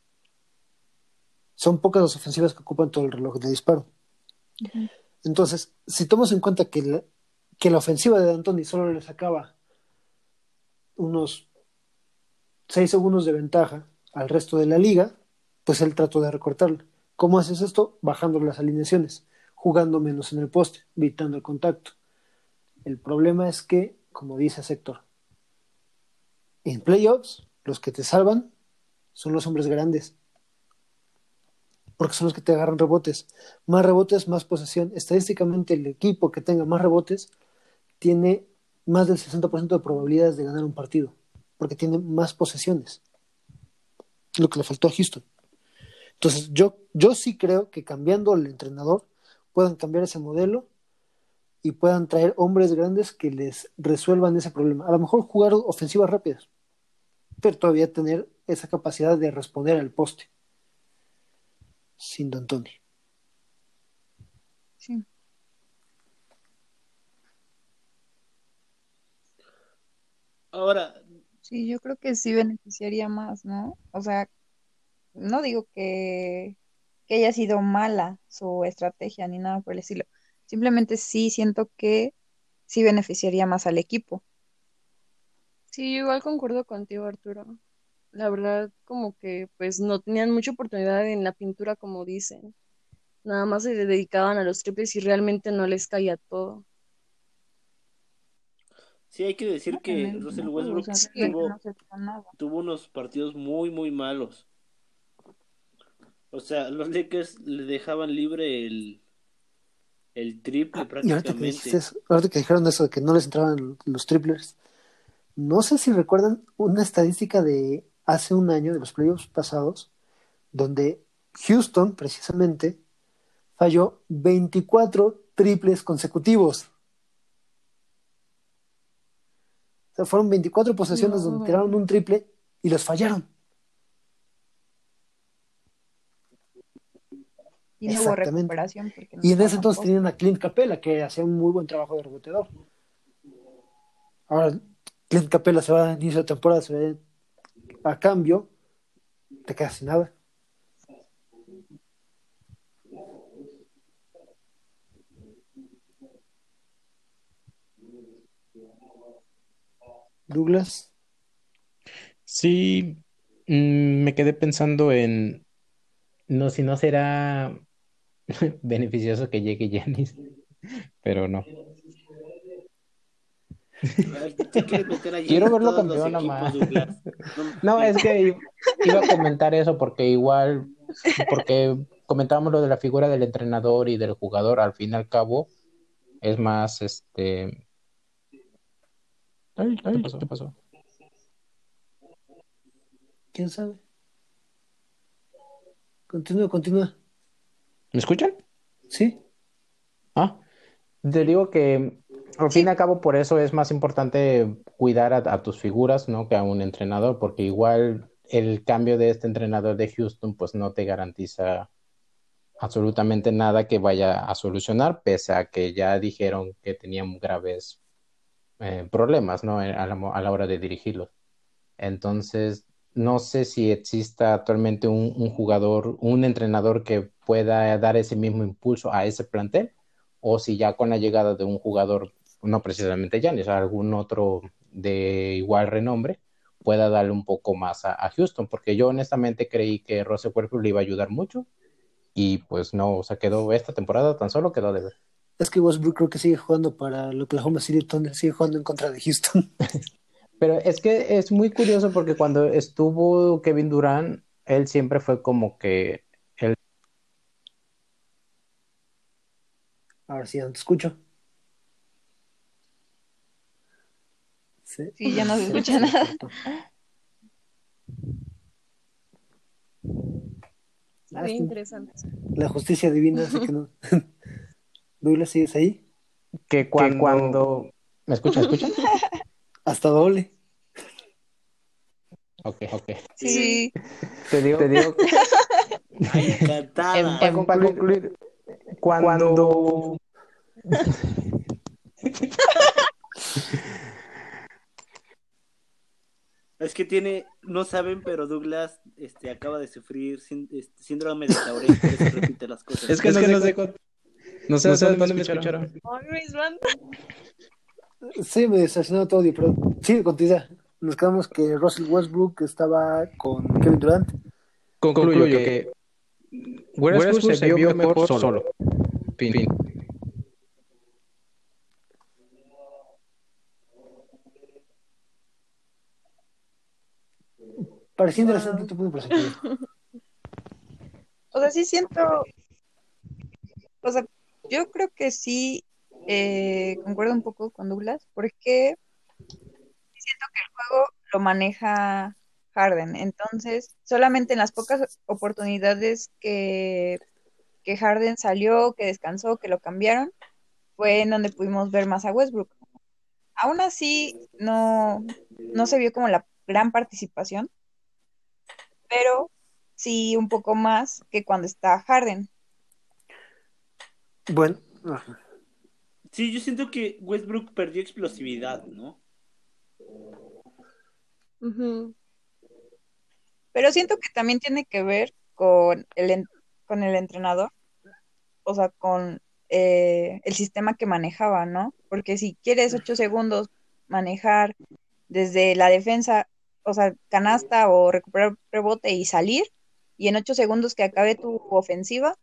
Son pocas las ofensivas que ocupan todo el reloj de disparo. Entonces, si tomas en cuenta que la, que la ofensiva de D'Antoni solo le sacaba unos 6 segundos de ventaja al resto de la liga, pues él trató de recortarla. ¿Cómo haces esto? Bajando las alineaciones, jugando menos en el poste, evitando el contacto. El problema es que, como dice Sector, en playoffs los que te salvan son los hombres grandes. Porque son los que te agarran rebotes. Más rebotes, más posesión. Estadísticamente el equipo que tenga más rebotes tiene más del 60% de probabilidades de ganar un partido. Porque tiene más posesiones. Lo que le faltó a Houston. Entonces, yo, yo sí creo que cambiando el entrenador puedan cambiar ese modelo y puedan traer hombres grandes que les resuelvan ese problema. A lo mejor jugar ofensivas rápidas, pero todavía tener esa capacidad de responder al poste. Sin D'Antoni. Sí. Ahora. Sí, yo creo que sí beneficiaría más, ¿no? O sea, no digo que, haya sido mala su estrategia ni nada por el estilo. Simplemente sí siento que sí beneficiaría más al equipo. Sí, igual concuerdo contigo, Arturo. La verdad, como que pues no tenían mucha oportunidad en la pintura, como dicen. Nada más se dedicaban a los triples y realmente no les caía todo. Sí, hay que decir que Russell Westbrook tuvo unos partidos muy, muy malos. O sea, (laughs) los Lakers le dejaban libre el, el triple prácticamente. Ah, y ahorita que, dijeron eso de que no les entraban los triplers, no sé si recuerdan una estadística de hace un año, de los playoffs pasados, donde Houston, precisamente, falló 24 triples consecutivos. O sea, fueron 24 posesiones donde tiraron un triple y los fallaron. Y no hubo recuperación. y en ese entonces tenían a Clint Capella, que hacía un muy buen trabajo de reboteador. Ahora, Clint Capella se va a inicio de temporada, se ve a cambio, te quedas sin nada. Douglas. Sí, mm, me quedé pensando en, no, si no será (laughs) beneficioso que llegue Janis, pero no. (laughs) Quiero verlo campeón más. (laughs) No, es que iba a comentar eso porque igual, porque comentábamos lo de la figura del entrenador y del jugador, al fin y al cabo, es más, este... ¿Qué pasó? ¿Quién sabe? Continúa, continúa. ¿Me escuchan? Sí. Ah, te digo que al fin y al cabo por eso es más importante cuidar a, tus figuras, ¿no? Que a un entrenador, porque igual el cambio de este entrenador de Houston pues no te garantiza absolutamente nada que vaya a solucionar, pese a que ya dijeron que tenían graves eh, problemas, ¿no? A la, a la hora de dirigirlos. Entonces, no sé si exista actualmente un, jugador, un entrenador que pueda dar ese mismo impulso a ese plantel, o si ya con la llegada de un jugador, no precisamente Giannis, algún otro de igual renombre, pueda darle un poco más a, Houston, porque yo honestamente creí que Rose Westbrook le iba a ayudar mucho y pues no, o sea, quedó esta temporada tan solo quedó de ver. Es que Westbrook creo que sigue jugando para el Oklahoma City Thunder, sigue jugando en contra de Houston. (laughs) Pero es que es muy curioso porque cuando estuvo Kevin Durant, él siempre fue como que él... A ver si ya no te escucho. Sí, ya no se escucha nada. Muy interesante. La justicia divina, así que no. (laughs) Douglas, ¿sigues ahí? Que cuando... ¿Me escuchan? ¿Me escuchan? (laughs) Hasta doble. Ok, ok. Sí. Te digo, te digo. Encantada. Para concluir, cuando... (laughs) Es que tiene, no saben, pero Douglas este, acaba de sufrir este, síndrome de por eso repite las cosas. Es que, no, sé, no sé, no sé dónde me escucharon. Sí, me desacionó todo, pero sí, continúa. Nos quedamos que Russell Westbrook estaba con Kevin Durant. Concluyo, que, Westbrook, se, vio mejor, solo. Fin. Parecía interesante tu punto O sea, sí siento. O sea, yo creo que sí eh, concuerdo un poco con Douglas, porque siento que el juego lo maneja Harden. Entonces, solamente en las pocas oportunidades que, que Harden salió, que descansó, que lo cambiaron, fue en donde pudimos ver más a Westbrook. Aún así, no, no se vio como la gran participación, pero sí un poco más que cuando está Harden. Bueno, Sí, yo siento que Westbrook perdió explosividad, ¿no? Pero siento que también tiene que ver con el, con el entrenador, o sea, con eh, el sistema que manejaba, ¿no? Porque si quieres ocho segundos manejar desde la defensa, o sea, canasta o recuperar rebote y salir, y en ocho segundos que acabe tu ofensiva,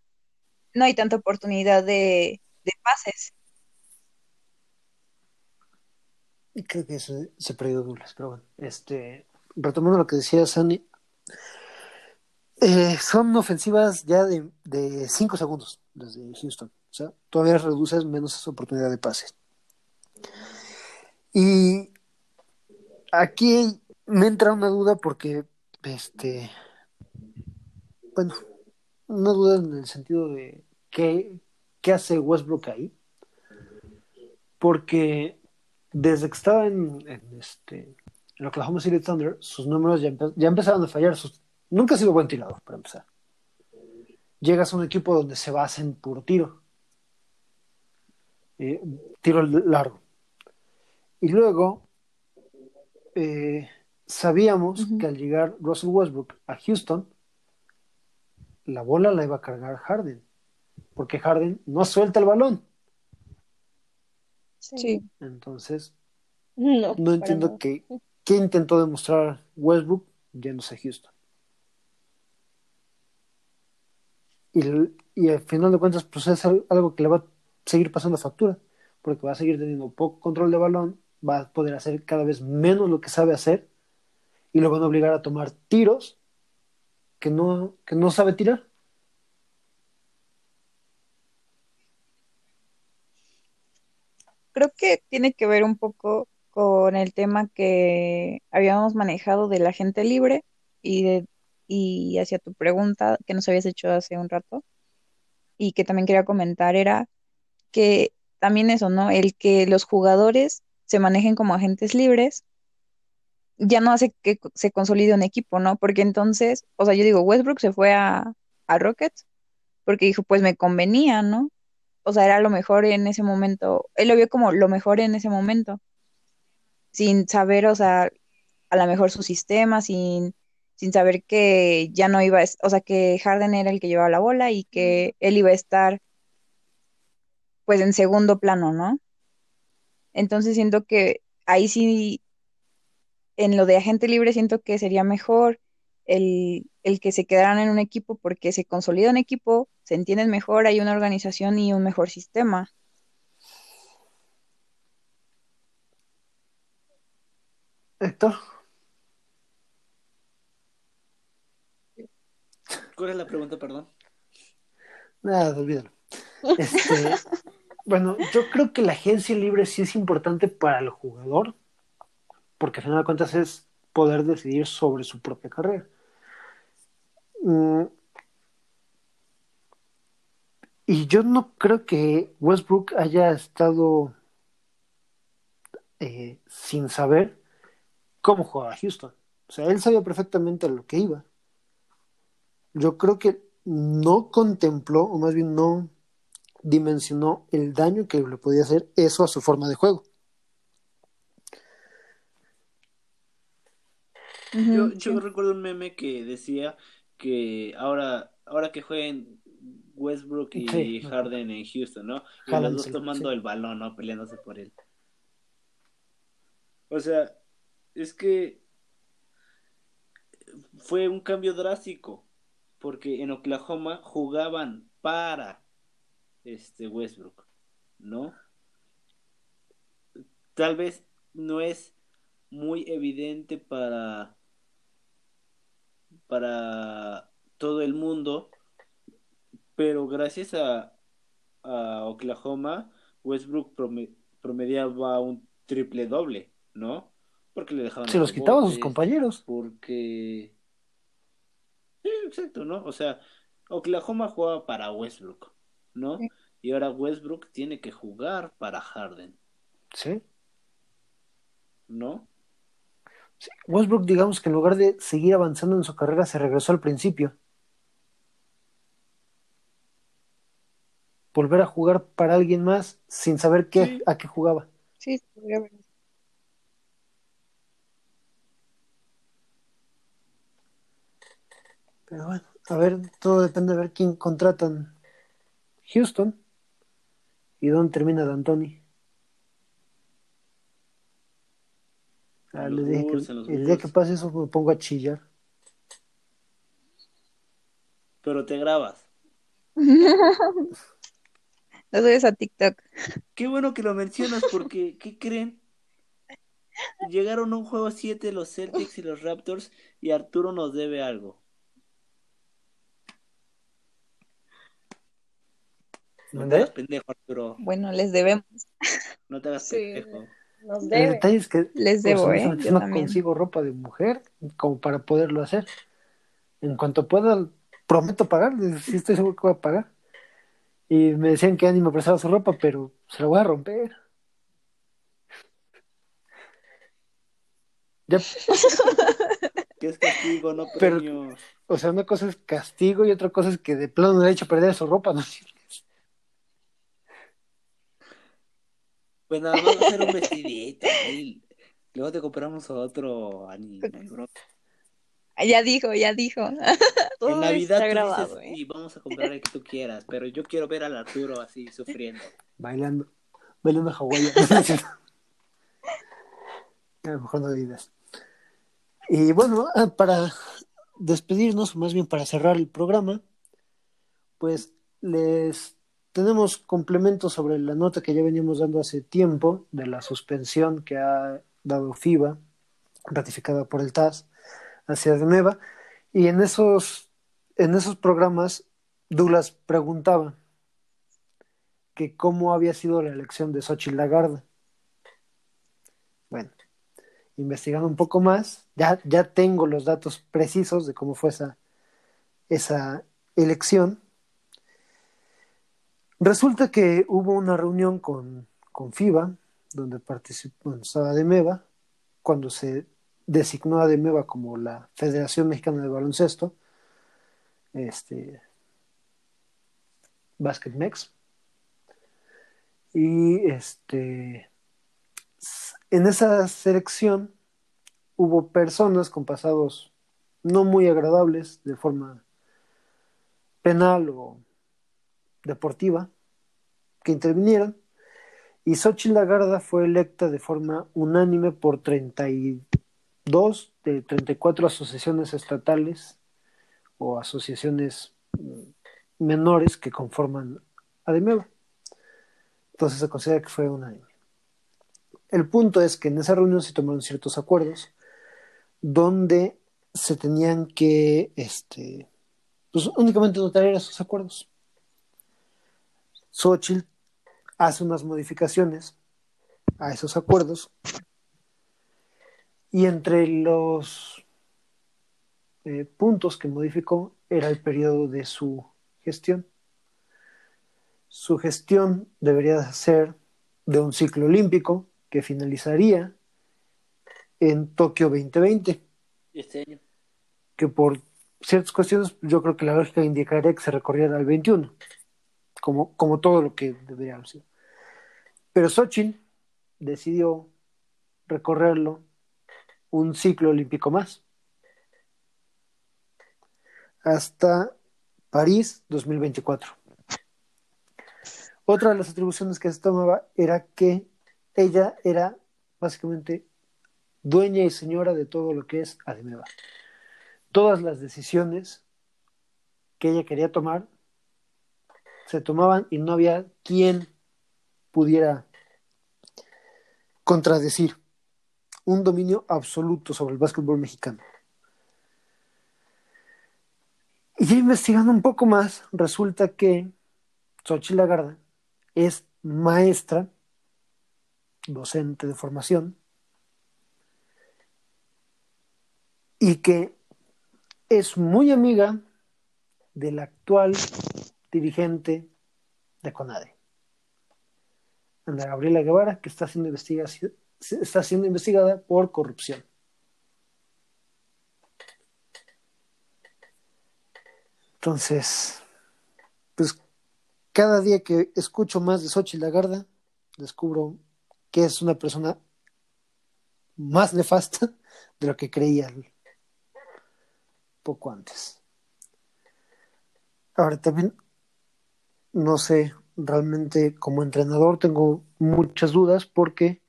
no hay tanta oportunidad de, de pases. Y creo que se, se perdió Douglas, pero bueno. Este, retomando lo que decía Sandy, eh, son ofensivas ya de, de cinco segundos desde Houston. O sea, todavía reduces menos esa oportunidad de pase. Y aquí me entra una duda porque, este, bueno, una duda en el sentido de qué, qué hace Westbrook ahí. Porque desde que estaba en, en este en Oklahoma City Thunder, sus números ya, ya empezaron a fallar. Sus, nunca ha sido buen tirador, para empezar. Llegas a un equipo donde se basa en puro tiro. Eh, tiro largo. Y luego, eh, sabíamos que al llegar Russell Westbrook a Houston, la bola la iba a cargar Harden. Porque Harden no suelta el balón. Sí. Entonces, no, entiendo qué, qué intentó demostrar Westbrook yéndose a Houston. Y, y al final de cuentas, pues es algo que le va a seguir pasando factura, porque va a seguir teniendo poco control de balón, va a poder hacer cada vez menos lo que sabe hacer, y lo van a obligar a tomar tiros que no, que no sabe tirar. Creo que tiene que ver un poco con el tema que habíamos manejado de la gente libre y de y hacia tu pregunta que nos habías hecho hace un rato y que también quería comentar era que también eso, ¿no? El que los jugadores se manejen como agentes libres ya no hace que se consolide un equipo, ¿no? Porque entonces, o sea, yo digo, Westbrook se fue a, a Rockets porque dijo, pues me convenía, ¿no? O sea, era lo mejor en ese momento, él lo vio como lo mejor en ese momento, sin saber, o sea, a lo mejor su sistema, sin, sin saber que ya no iba, a, o sea, que Harden era el que llevaba la bola y que él iba a estar, pues, en segundo plano, ¿no? Entonces siento que ahí sí, en lo de agente libre, siento que sería mejor el, el que se quedaran en un equipo porque se consolida un equipo, se entienden mejor, hay una organización y un mejor sistema. Héctor. ¿Cuál es la pregunta, perdón? Nada, olvídalo. (laughs) Este, bueno, yo creo que la agencia libre sí es importante para el jugador, porque al final de cuentas es poder decidir sobre su propia carrera. Y yo no creo que Westbrook haya estado eh, sin saber cómo jugaba Houston. O sea, él sabía perfectamente a lo que iba. Yo creo que no contempló, o más bien no dimensionó el daño que le podía hacer eso a su forma de juego. Yo, yo recuerdo un meme que decía que ahora, ahora que jueguen Westbrook y Harden en Houston, ¿no? Y los dos tomando el balón, ¿no? Peleándose por él. O sea, es que fue un cambio drástico, porque en Oklahoma jugaban para este Westbrook, ¿no? Tal vez no es muy evidente para para todo el mundo, pero gracias a, Oklahoma, Westbrook promediaba un triple doble, ¿no? Porque le dejaban. Se los quitaba a sus compañeros. Porque. Sí, exacto, ¿no? O sea, Oklahoma jugaba para Westbrook, ¿no? Y ahora Westbrook tiene que jugar para Harden. Sí. ¿No? Westbrook, digamos que en lugar de seguir avanzando en su carrera, se regresó al principio. Volver a jugar para alguien más sin saber qué, a qué jugaba. Sí, Pero bueno, a ver, todo depende de ver quién contratan. Houston y dónde termina D'Antoni. Ah, le dije que el día que pase eso me pongo a chillar. Pero te grabas. (laughs) Lo subes a TikTok. Qué bueno que lo mencionas porque, ¿qué creen? Llegaron a un juego 7 los Celtics y los Raptors y Arturo nos debe algo. No te hagas pendejo, Arturo. Bueno, les debemos. No te hagas pendejo. El detalle es que les debo, ¿eh? no consigo ropa de mujer como para poderlo hacer. En cuanto pueda, prometo pagar, si estoy seguro que voy a pagar. Y me decían que Annie me prestaba su ropa, pero se la voy a romper. Ya. (laughs) ¿Qué es castigo, no premio? o sea, una cosa es castigo y otra cosa es que de plano le he hecho perder su ropa, ¿no? Pues nada más a hacer un vestidito. Y luego te compramos otro anime, Ya dijo, ya dijo. (laughs) en Navidad grabado, ¿eh? y vamos a comprar el que tú quieras, pero yo quiero ver al Arturo así sufriendo. Bailando, bailando Hawái. a lo mejor no digas. Y bueno, ah, para despedirnos, más bien para cerrar el programa, pues les tenemos complementos sobre la nota que ya veníamos dando hace tiempo de la suspensión que ha dado FIBA, ratificada por el TAS, hacia de nueva. Y en esos, en esos programas, Douglas preguntaba que cómo había sido la elección de Xochitl Lagarde. Bueno, investigando un poco más, ya, ya tengo los datos precisos de cómo fue esa, esa elección. Resulta que hubo una reunión con, con FIBA, donde participó, estaba Demeva, cuando se designó a Demeva como la Federación Mexicana de Baloncesto, este, Mex. Y este, en esa selección hubo personas con pasados no muy agradables de forma penal o deportiva que intervinieron y Xochitl Lagarda fue electa de forma unánime por 32 de 34 asociaciones estatales o asociaciones menores que conforman ADEMEVA. Entonces se considera que fue unánime. El punto es que en esa reunión se tomaron ciertos acuerdos donde se tenían que, este, pues únicamente notar esos acuerdos. Xochitl hace unas modificaciones a esos acuerdos y entre los eh, puntos que modificó era el periodo de su gestión. Su gestión debería ser de un ciclo olímpico que finalizaría en Tokio 2020. Este año. Que por ciertas cuestiones yo creo que la lógica indicaría que se recorriera al 21, como, como todo lo que debería haber sido. Pero Xochitl decidió recorrerlo un ciclo olímpico más hasta París 2024. Otra de las atribuciones que se tomaba era que ella era básicamente dueña y señora de todo lo que es Ademeva. Todas las decisiones que ella quería tomar se tomaban y no había quien pudiera contradecir un dominio absoluto sobre el básquetbol mexicano. Y investigando un poco más, resulta que Xochitl Lagarda es maestra, docente de formación, y que es muy amiga del actual dirigente de CONADE, Ana Gabriela Guevara, que está siendo, está siendo investigada por corrupción. Entonces, pues cada día que escucho más de Xochitl Lagarda, descubro que es una persona más nefasta (laughs) de lo que creía poco antes. Ahora también, no sé, realmente como entrenador tengo muchas dudas porque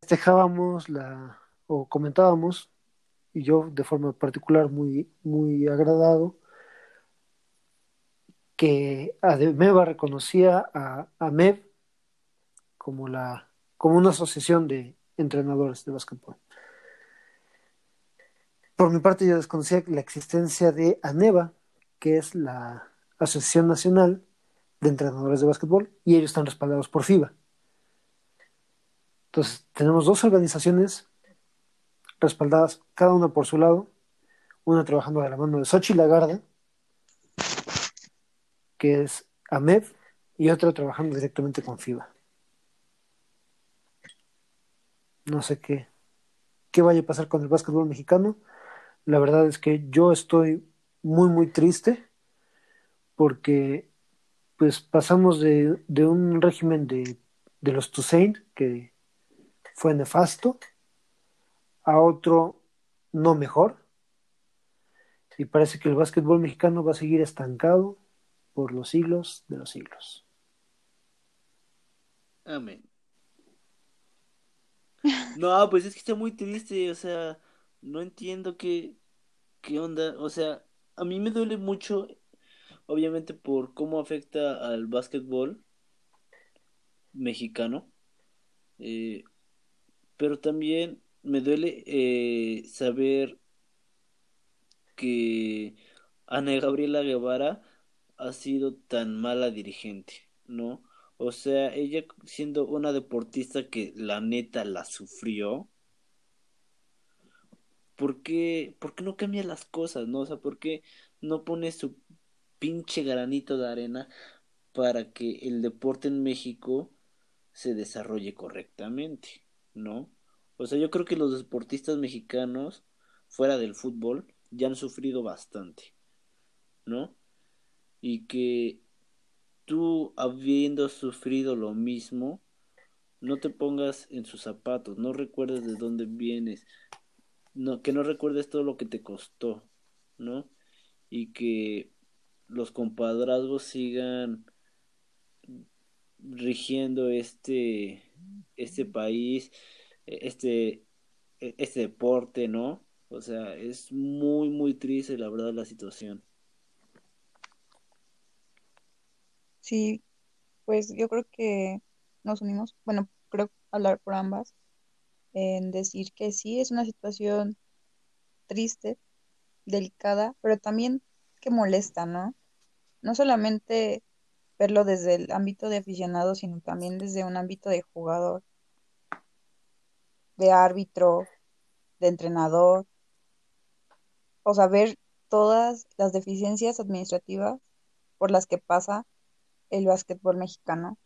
festejábamos la, o comentábamos, y yo de forma particular muy, muy agradado, que ADEMEVA reconocía a AMEV como, la, como una asociación de entrenadores de básquetbol. Por mi parte, yo desconocía la existencia de ANEVA, que es la Asociación Nacional de Entrenadores de Básquetbol, y ellos están respaldados por FIBA. Entonces, tenemos dos organizaciones respaldadas, cada una por su lado, una trabajando de la mano de Sochi Lagarda, que es AMED, y otra trabajando directamente con FIBA. No sé qué, qué vaya a pasar con el básquetbol mexicano. La verdad es que yo estoy muy, muy triste porque pues pasamos de, un régimen de, de los Toussaint que fue nefasto a otro no mejor y parece que el básquetbol mexicano va a seguir estancado por los siglos de los siglos. Amén. No, pues es que está muy triste, o sea, no entiendo qué, qué onda, o sea, a mí me duele mucho, obviamente por cómo afecta al básquetbol mexicano, eh, pero también me duele eh, saber que Ana Gabriela Guevara ha sido tan mala dirigente, ¿no? O sea, ella siendo una deportista que la neta la sufrió, ¿por qué, ¿por qué no cambia las cosas, no? O sea, ¿por qué no pone su pinche granito de arena para que el deporte en México se desarrolle correctamente, ¿no? O sea, yo creo que los deportistas mexicanos, fuera del fútbol, ya han sufrido bastante, ¿no? Y que tú, habiendo sufrido lo mismo, no te pongas en sus zapatos, no recuerdes de dónde vienes, no, que no recuerdes todo lo que te costó, ¿no? Y que los compadrazgos sigan rigiendo este, este país, este, este deporte, ¿no? O sea, es muy, muy triste la verdad la situación. Sí, pues yo creo que nos unimos, bueno, creo hablar por ambas, en decir que sí, es una situación triste, delicada, pero también que molesta, ¿no? No solamente verlo desde el ámbito de aficionado, sino también desde un ámbito de jugador, de árbitro, de entrenador, o sea, ver todas las deficiencias administrativas por las que pasa el básquetbol mexicano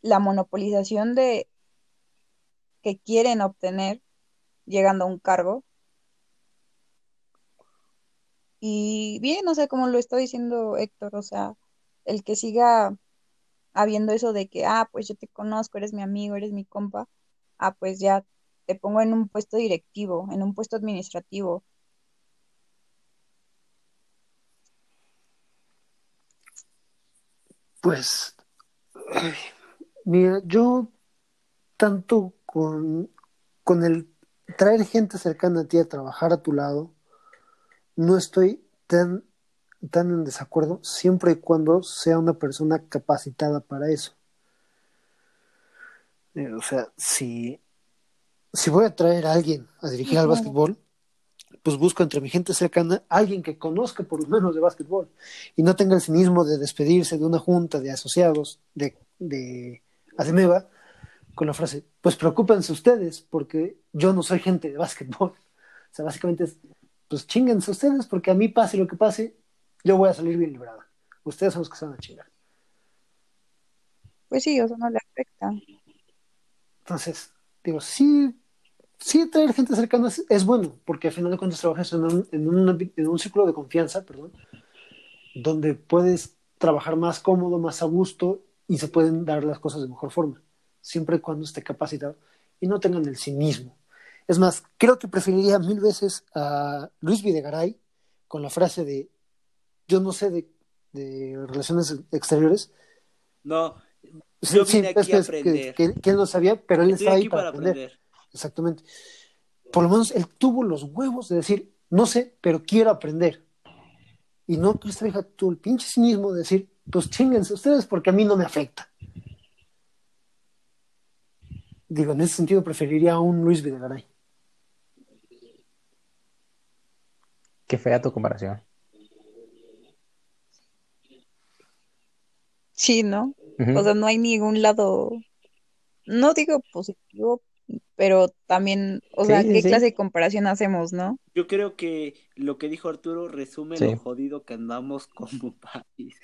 la monopolización de que quieren obtener llegando a un cargo. Y bien, o sea, como lo está diciendo Héctor, o sea, el que siga habiendo eso de que, ah, pues yo te conozco, eres mi amigo, eres mi compa, ah, pues ya te pongo en un puesto directivo, en un puesto administrativo. Pues, Mira, yo tanto con, con el traer gente cercana a ti a trabajar a tu lado, no estoy tan, tan en desacuerdo siempre y cuando sea una persona capacitada para eso. Eh, o sea, si, si voy a traer a alguien a dirigir al básquetbol, pues busco entre mi gente cercana a alguien que conozca por lo menos de básquetbol y no tenga el cinismo de despedirse de una junta de asociados, de, de va con la frase, pues preocúpense ustedes, porque yo no soy gente de básquetbol. (laughs) O sea, básicamente es, pues chinguense ustedes, porque a mí pase lo que pase, yo voy a salir bien librada. Ustedes son los que se van a chingar. Pues sí, eso no le afecta. Entonces, digo, sí, sí traer gente cercana es, bueno, porque al final de cuentas trabajas en un, en, un, en un círculo de confianza, perdón, donde puedes trabajar más cómodo, más a gusto y se pueden dar las cosas de mejor forma, siempre y cuando esté capacitado y no tengan el cinismo. Es más, creo que preferiría mil veces a Luis Videgaray con la frase de yo no sé de, relaciones exteriores. No, yo vine aquí a aprender. Que, él no sabía, pero él está ahí para, aprender. Exactamente. Por lo menos él tuvo los huevos de decir, no sé, pero quiero aprender. Y no que esta vieja tuvo el pinche cinismo de decir, pues chinguense ustedes porque a mí no me afecta. Digo, en ese sentido preferiría a un Luis Videgaray. Qué fea tu comparación. Sí, ¿no? O sea, no hay ningún lado, no digo positivo, pero también, o sea, ¿qué clase de comparación hacemos, no? Yo creo que lo que dijo Arturo resume lo jodido que andamos como (laughs) país.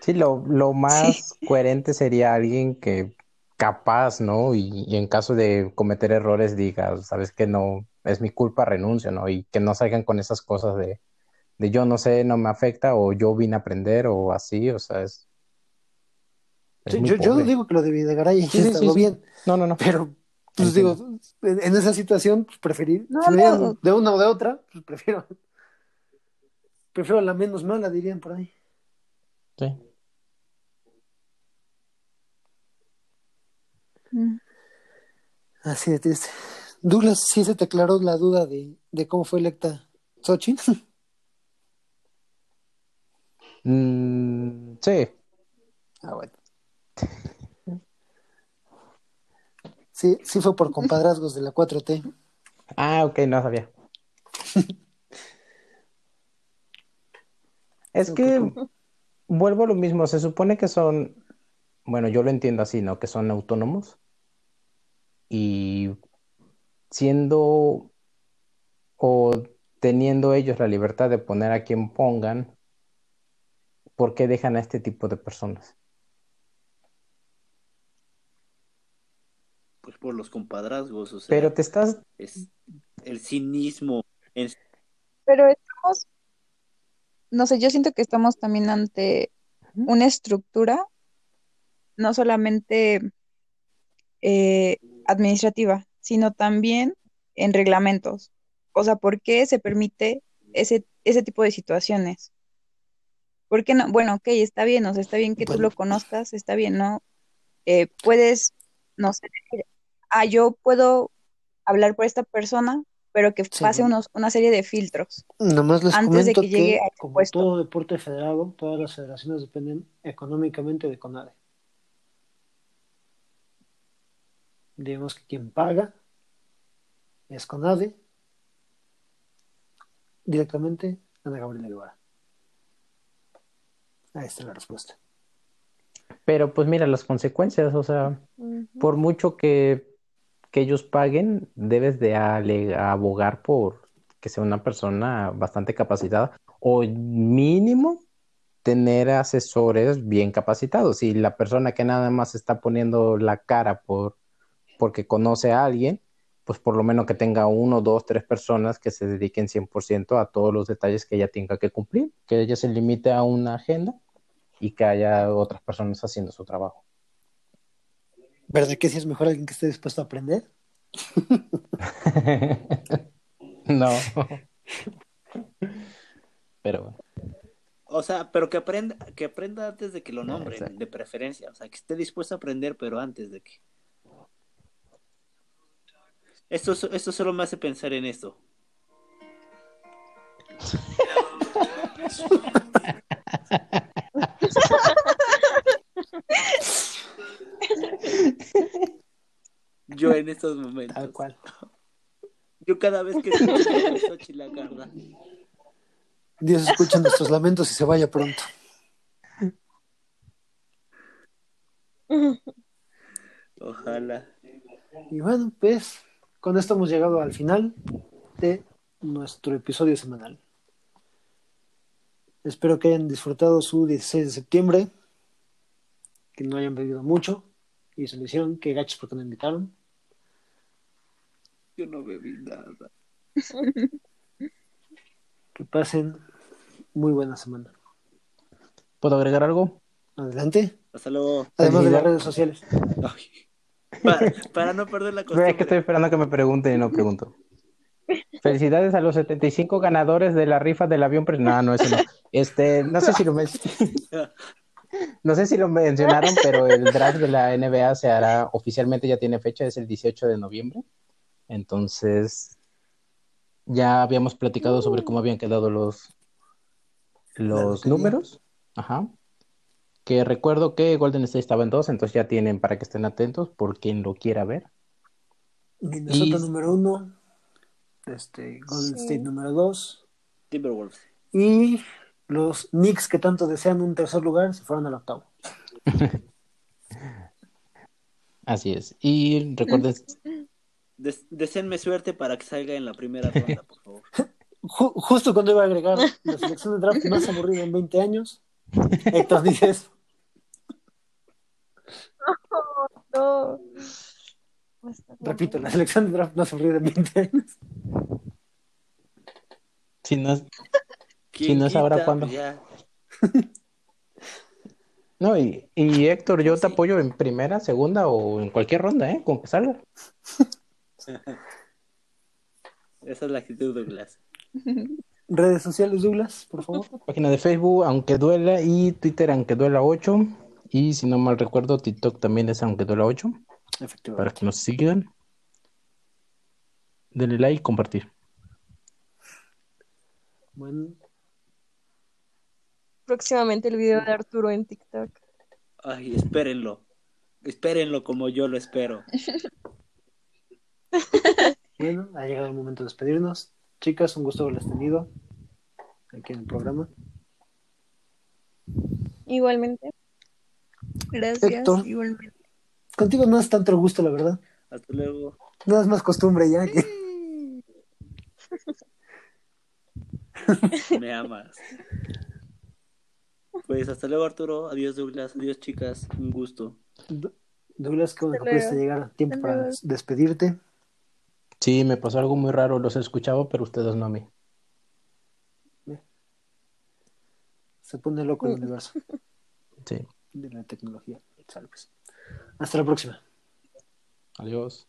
Sí, lo, lo más coherente sería alguien que capaz, ¿no? Y, en caso de cometer errores diga, sabes que no, es mi culpa, renuncio, ¿no? Y que no salgan con esas cosas de, de yo no sé, no me afecta, o yo vine a aprender, o así, o sea, es... yo, yo, no digo que lo de Videgaray sí, está bien. No, no, no. Pero, pues digo, en, esa situación, pues preferir, de una o de otra, pues prefiero, (laughs) prefiero la menos mala, dirían por ahí. Sí. Mm. Así de triste. Douglas, ¿sí se te aclaró la duda de, cómo fue electa Xochitl? (laughs) Mm, sí. Ah, bueno. Sí, sí fue por compadrazgos de la 4T. Ah, ok, no sabía. (laughs) es que vuelvo a lo mismo, se supone que son, bueno, yo lo entiendo así, ¿no? Que son autónomos y siendo o teniendo ellos la libertad de poner a quien pongan, ¿por qué dejan a este tipo de personas? Pues por los compadrazgos, o sea, Pero te estás... es el cinismo. en- Pero estamos, no sé, yo siento que estamos también ante una estructura, no solamente eh, administrativa, sino también en reglamentos. O sea, ¿por qué se permite ese, ese tipo de situaciones? ¿Por qué no? Bueno, ok, está bien, o sea, está bien que tú lo conozcas, está bien, ¿no? Eh, puedes, no sé, decir, ah, yo puedo hablar por esta persona, pero que Sí, pase unos, una serie de filtros. Nomás les Antes de que llegue que, a como puesto. todo deporte federado, todas las federaciones dependen económicamente de CONADE. Digamos que quien paga es CONADE, directamente Ana Gabriela Guevara. Ahí está la respuesta. Pero pues mira las consecuencias, o sea, por mucho que, que ellos paguen, debes de abogar por que sea una persona bastante capacitada o mínimo tener asesores bien capacitados. Y la persona que nada más está poniendo la cara por porque conoce a alguien, pues por lo menos que tenga uno, dos, tres personas que se dediquen 100% a todos los detalles que ella tenga que cumplir, que ella se limite a una agenda y que haya otras personas haciendo su trabajo. ¿Verdad que sí es mejor alguien que esté dispuesto a aprender? (laughs) No. Pero bueno. O sea, pero que aprenda, que aprenda antes de que lo nombren, Exacto. de preferencia. O sea, que esté dispuesto a aprender, pero antes de que. Esto, esto solo me hace pensar en esto. Yo en estos momentos. Tal cual. Yo cada vez que escucho a Xochitl Lagarda, Dios escucha nuestros lamentos y se vaya pronto. ojalá. Y bueno, pues con esto hemos llegado al final de nuestro episodio semanal. Espero que hayan disfrutado su 16 de septiembre, que no hayan bebido mucho y se lo hicieron, que gachos porque no invitaron. Yo no bebí nada. Que pasen muy buena semana. ¿Puedo agregar algo? Adelante. Hasta luego. Además de las redes sociales. Ay. Para, para no perder la costumbre. que estoy esperando que me pregunten y no pregunto. Felicidades a los 75 ganadores de la rifa del avión. No, no, eso no. Este, no sé si lo men- no sé si lo mencionaron, pero el draft de la NBA se hará oficialmente, ya tiene fecha, es el 18 de noviembre. Entonces, ya habíamos platicado sobre cómo habían quedado los, los números. Ajá. Que recuerdo que Golden State estaba en dos, entonces ya tienen para que estén atentos por quien lo quiera ver. Minnesota Y- número uno. Este, Golden Sí. State número dos. Timberwolves. Y los Knicks que tanto desean un tercer lugar se fueron al octavo. (laughs) Así es. Y recuerden, (laughs) Des- deseenme suerte para que salga en la primera ronda, por favor. (laughs) Ju- justo cuando iba a agregar la selección de draft más aburrida en 20 años, Héctor dice eso. No. Repito, la selección de draft más aburrida en 20 años. si no, es- (laughs) ¿Quién no es ahora? ¿cuándo? Pues ya. (laughs) no, y, y Héctor, yo te Sí. apoyo en primera, segunda o en cualquier ronda, ¿eh? Con que salga. (laughs) Esa es la actitud, Douglas. Redes sociales, Douglas, por favor. Página de Facebook, aunque duela, y Twitter, aunque duela 8. Y si no mal recuerdo, TikTok también es aunque duela 8. Para Efectivamente. que nos sigan. Denle like y compartir. Bueno, Próximamente el video de Arturo en TikTok. Ay, espérenlo. Espérenlo como yo lo espero. (laughs) bueno, ha llegado el momento de despedirnos. Chicas, un gusto haberlas tenido aquí en el programa. Igualmente. Gracias, Héctor. igualmente. Contigo no es tanto el gusto, la verdad. Hasta luego. No es más costumbre ya que. Me amas. Pues hasta luego, Arturo. Adiós, Douglas. Adiós, chicas. Un gusto. Douglas, ¿cómo Hasta pudiste luego. llegar a tiempo para despedirte? Sí, me pasó algo muy raro, los escuchaba, pero ustedes no a mí. Se pone loco el universo Sí de la tecnología. Sale. Pues. Hasta la próxima. Adiós.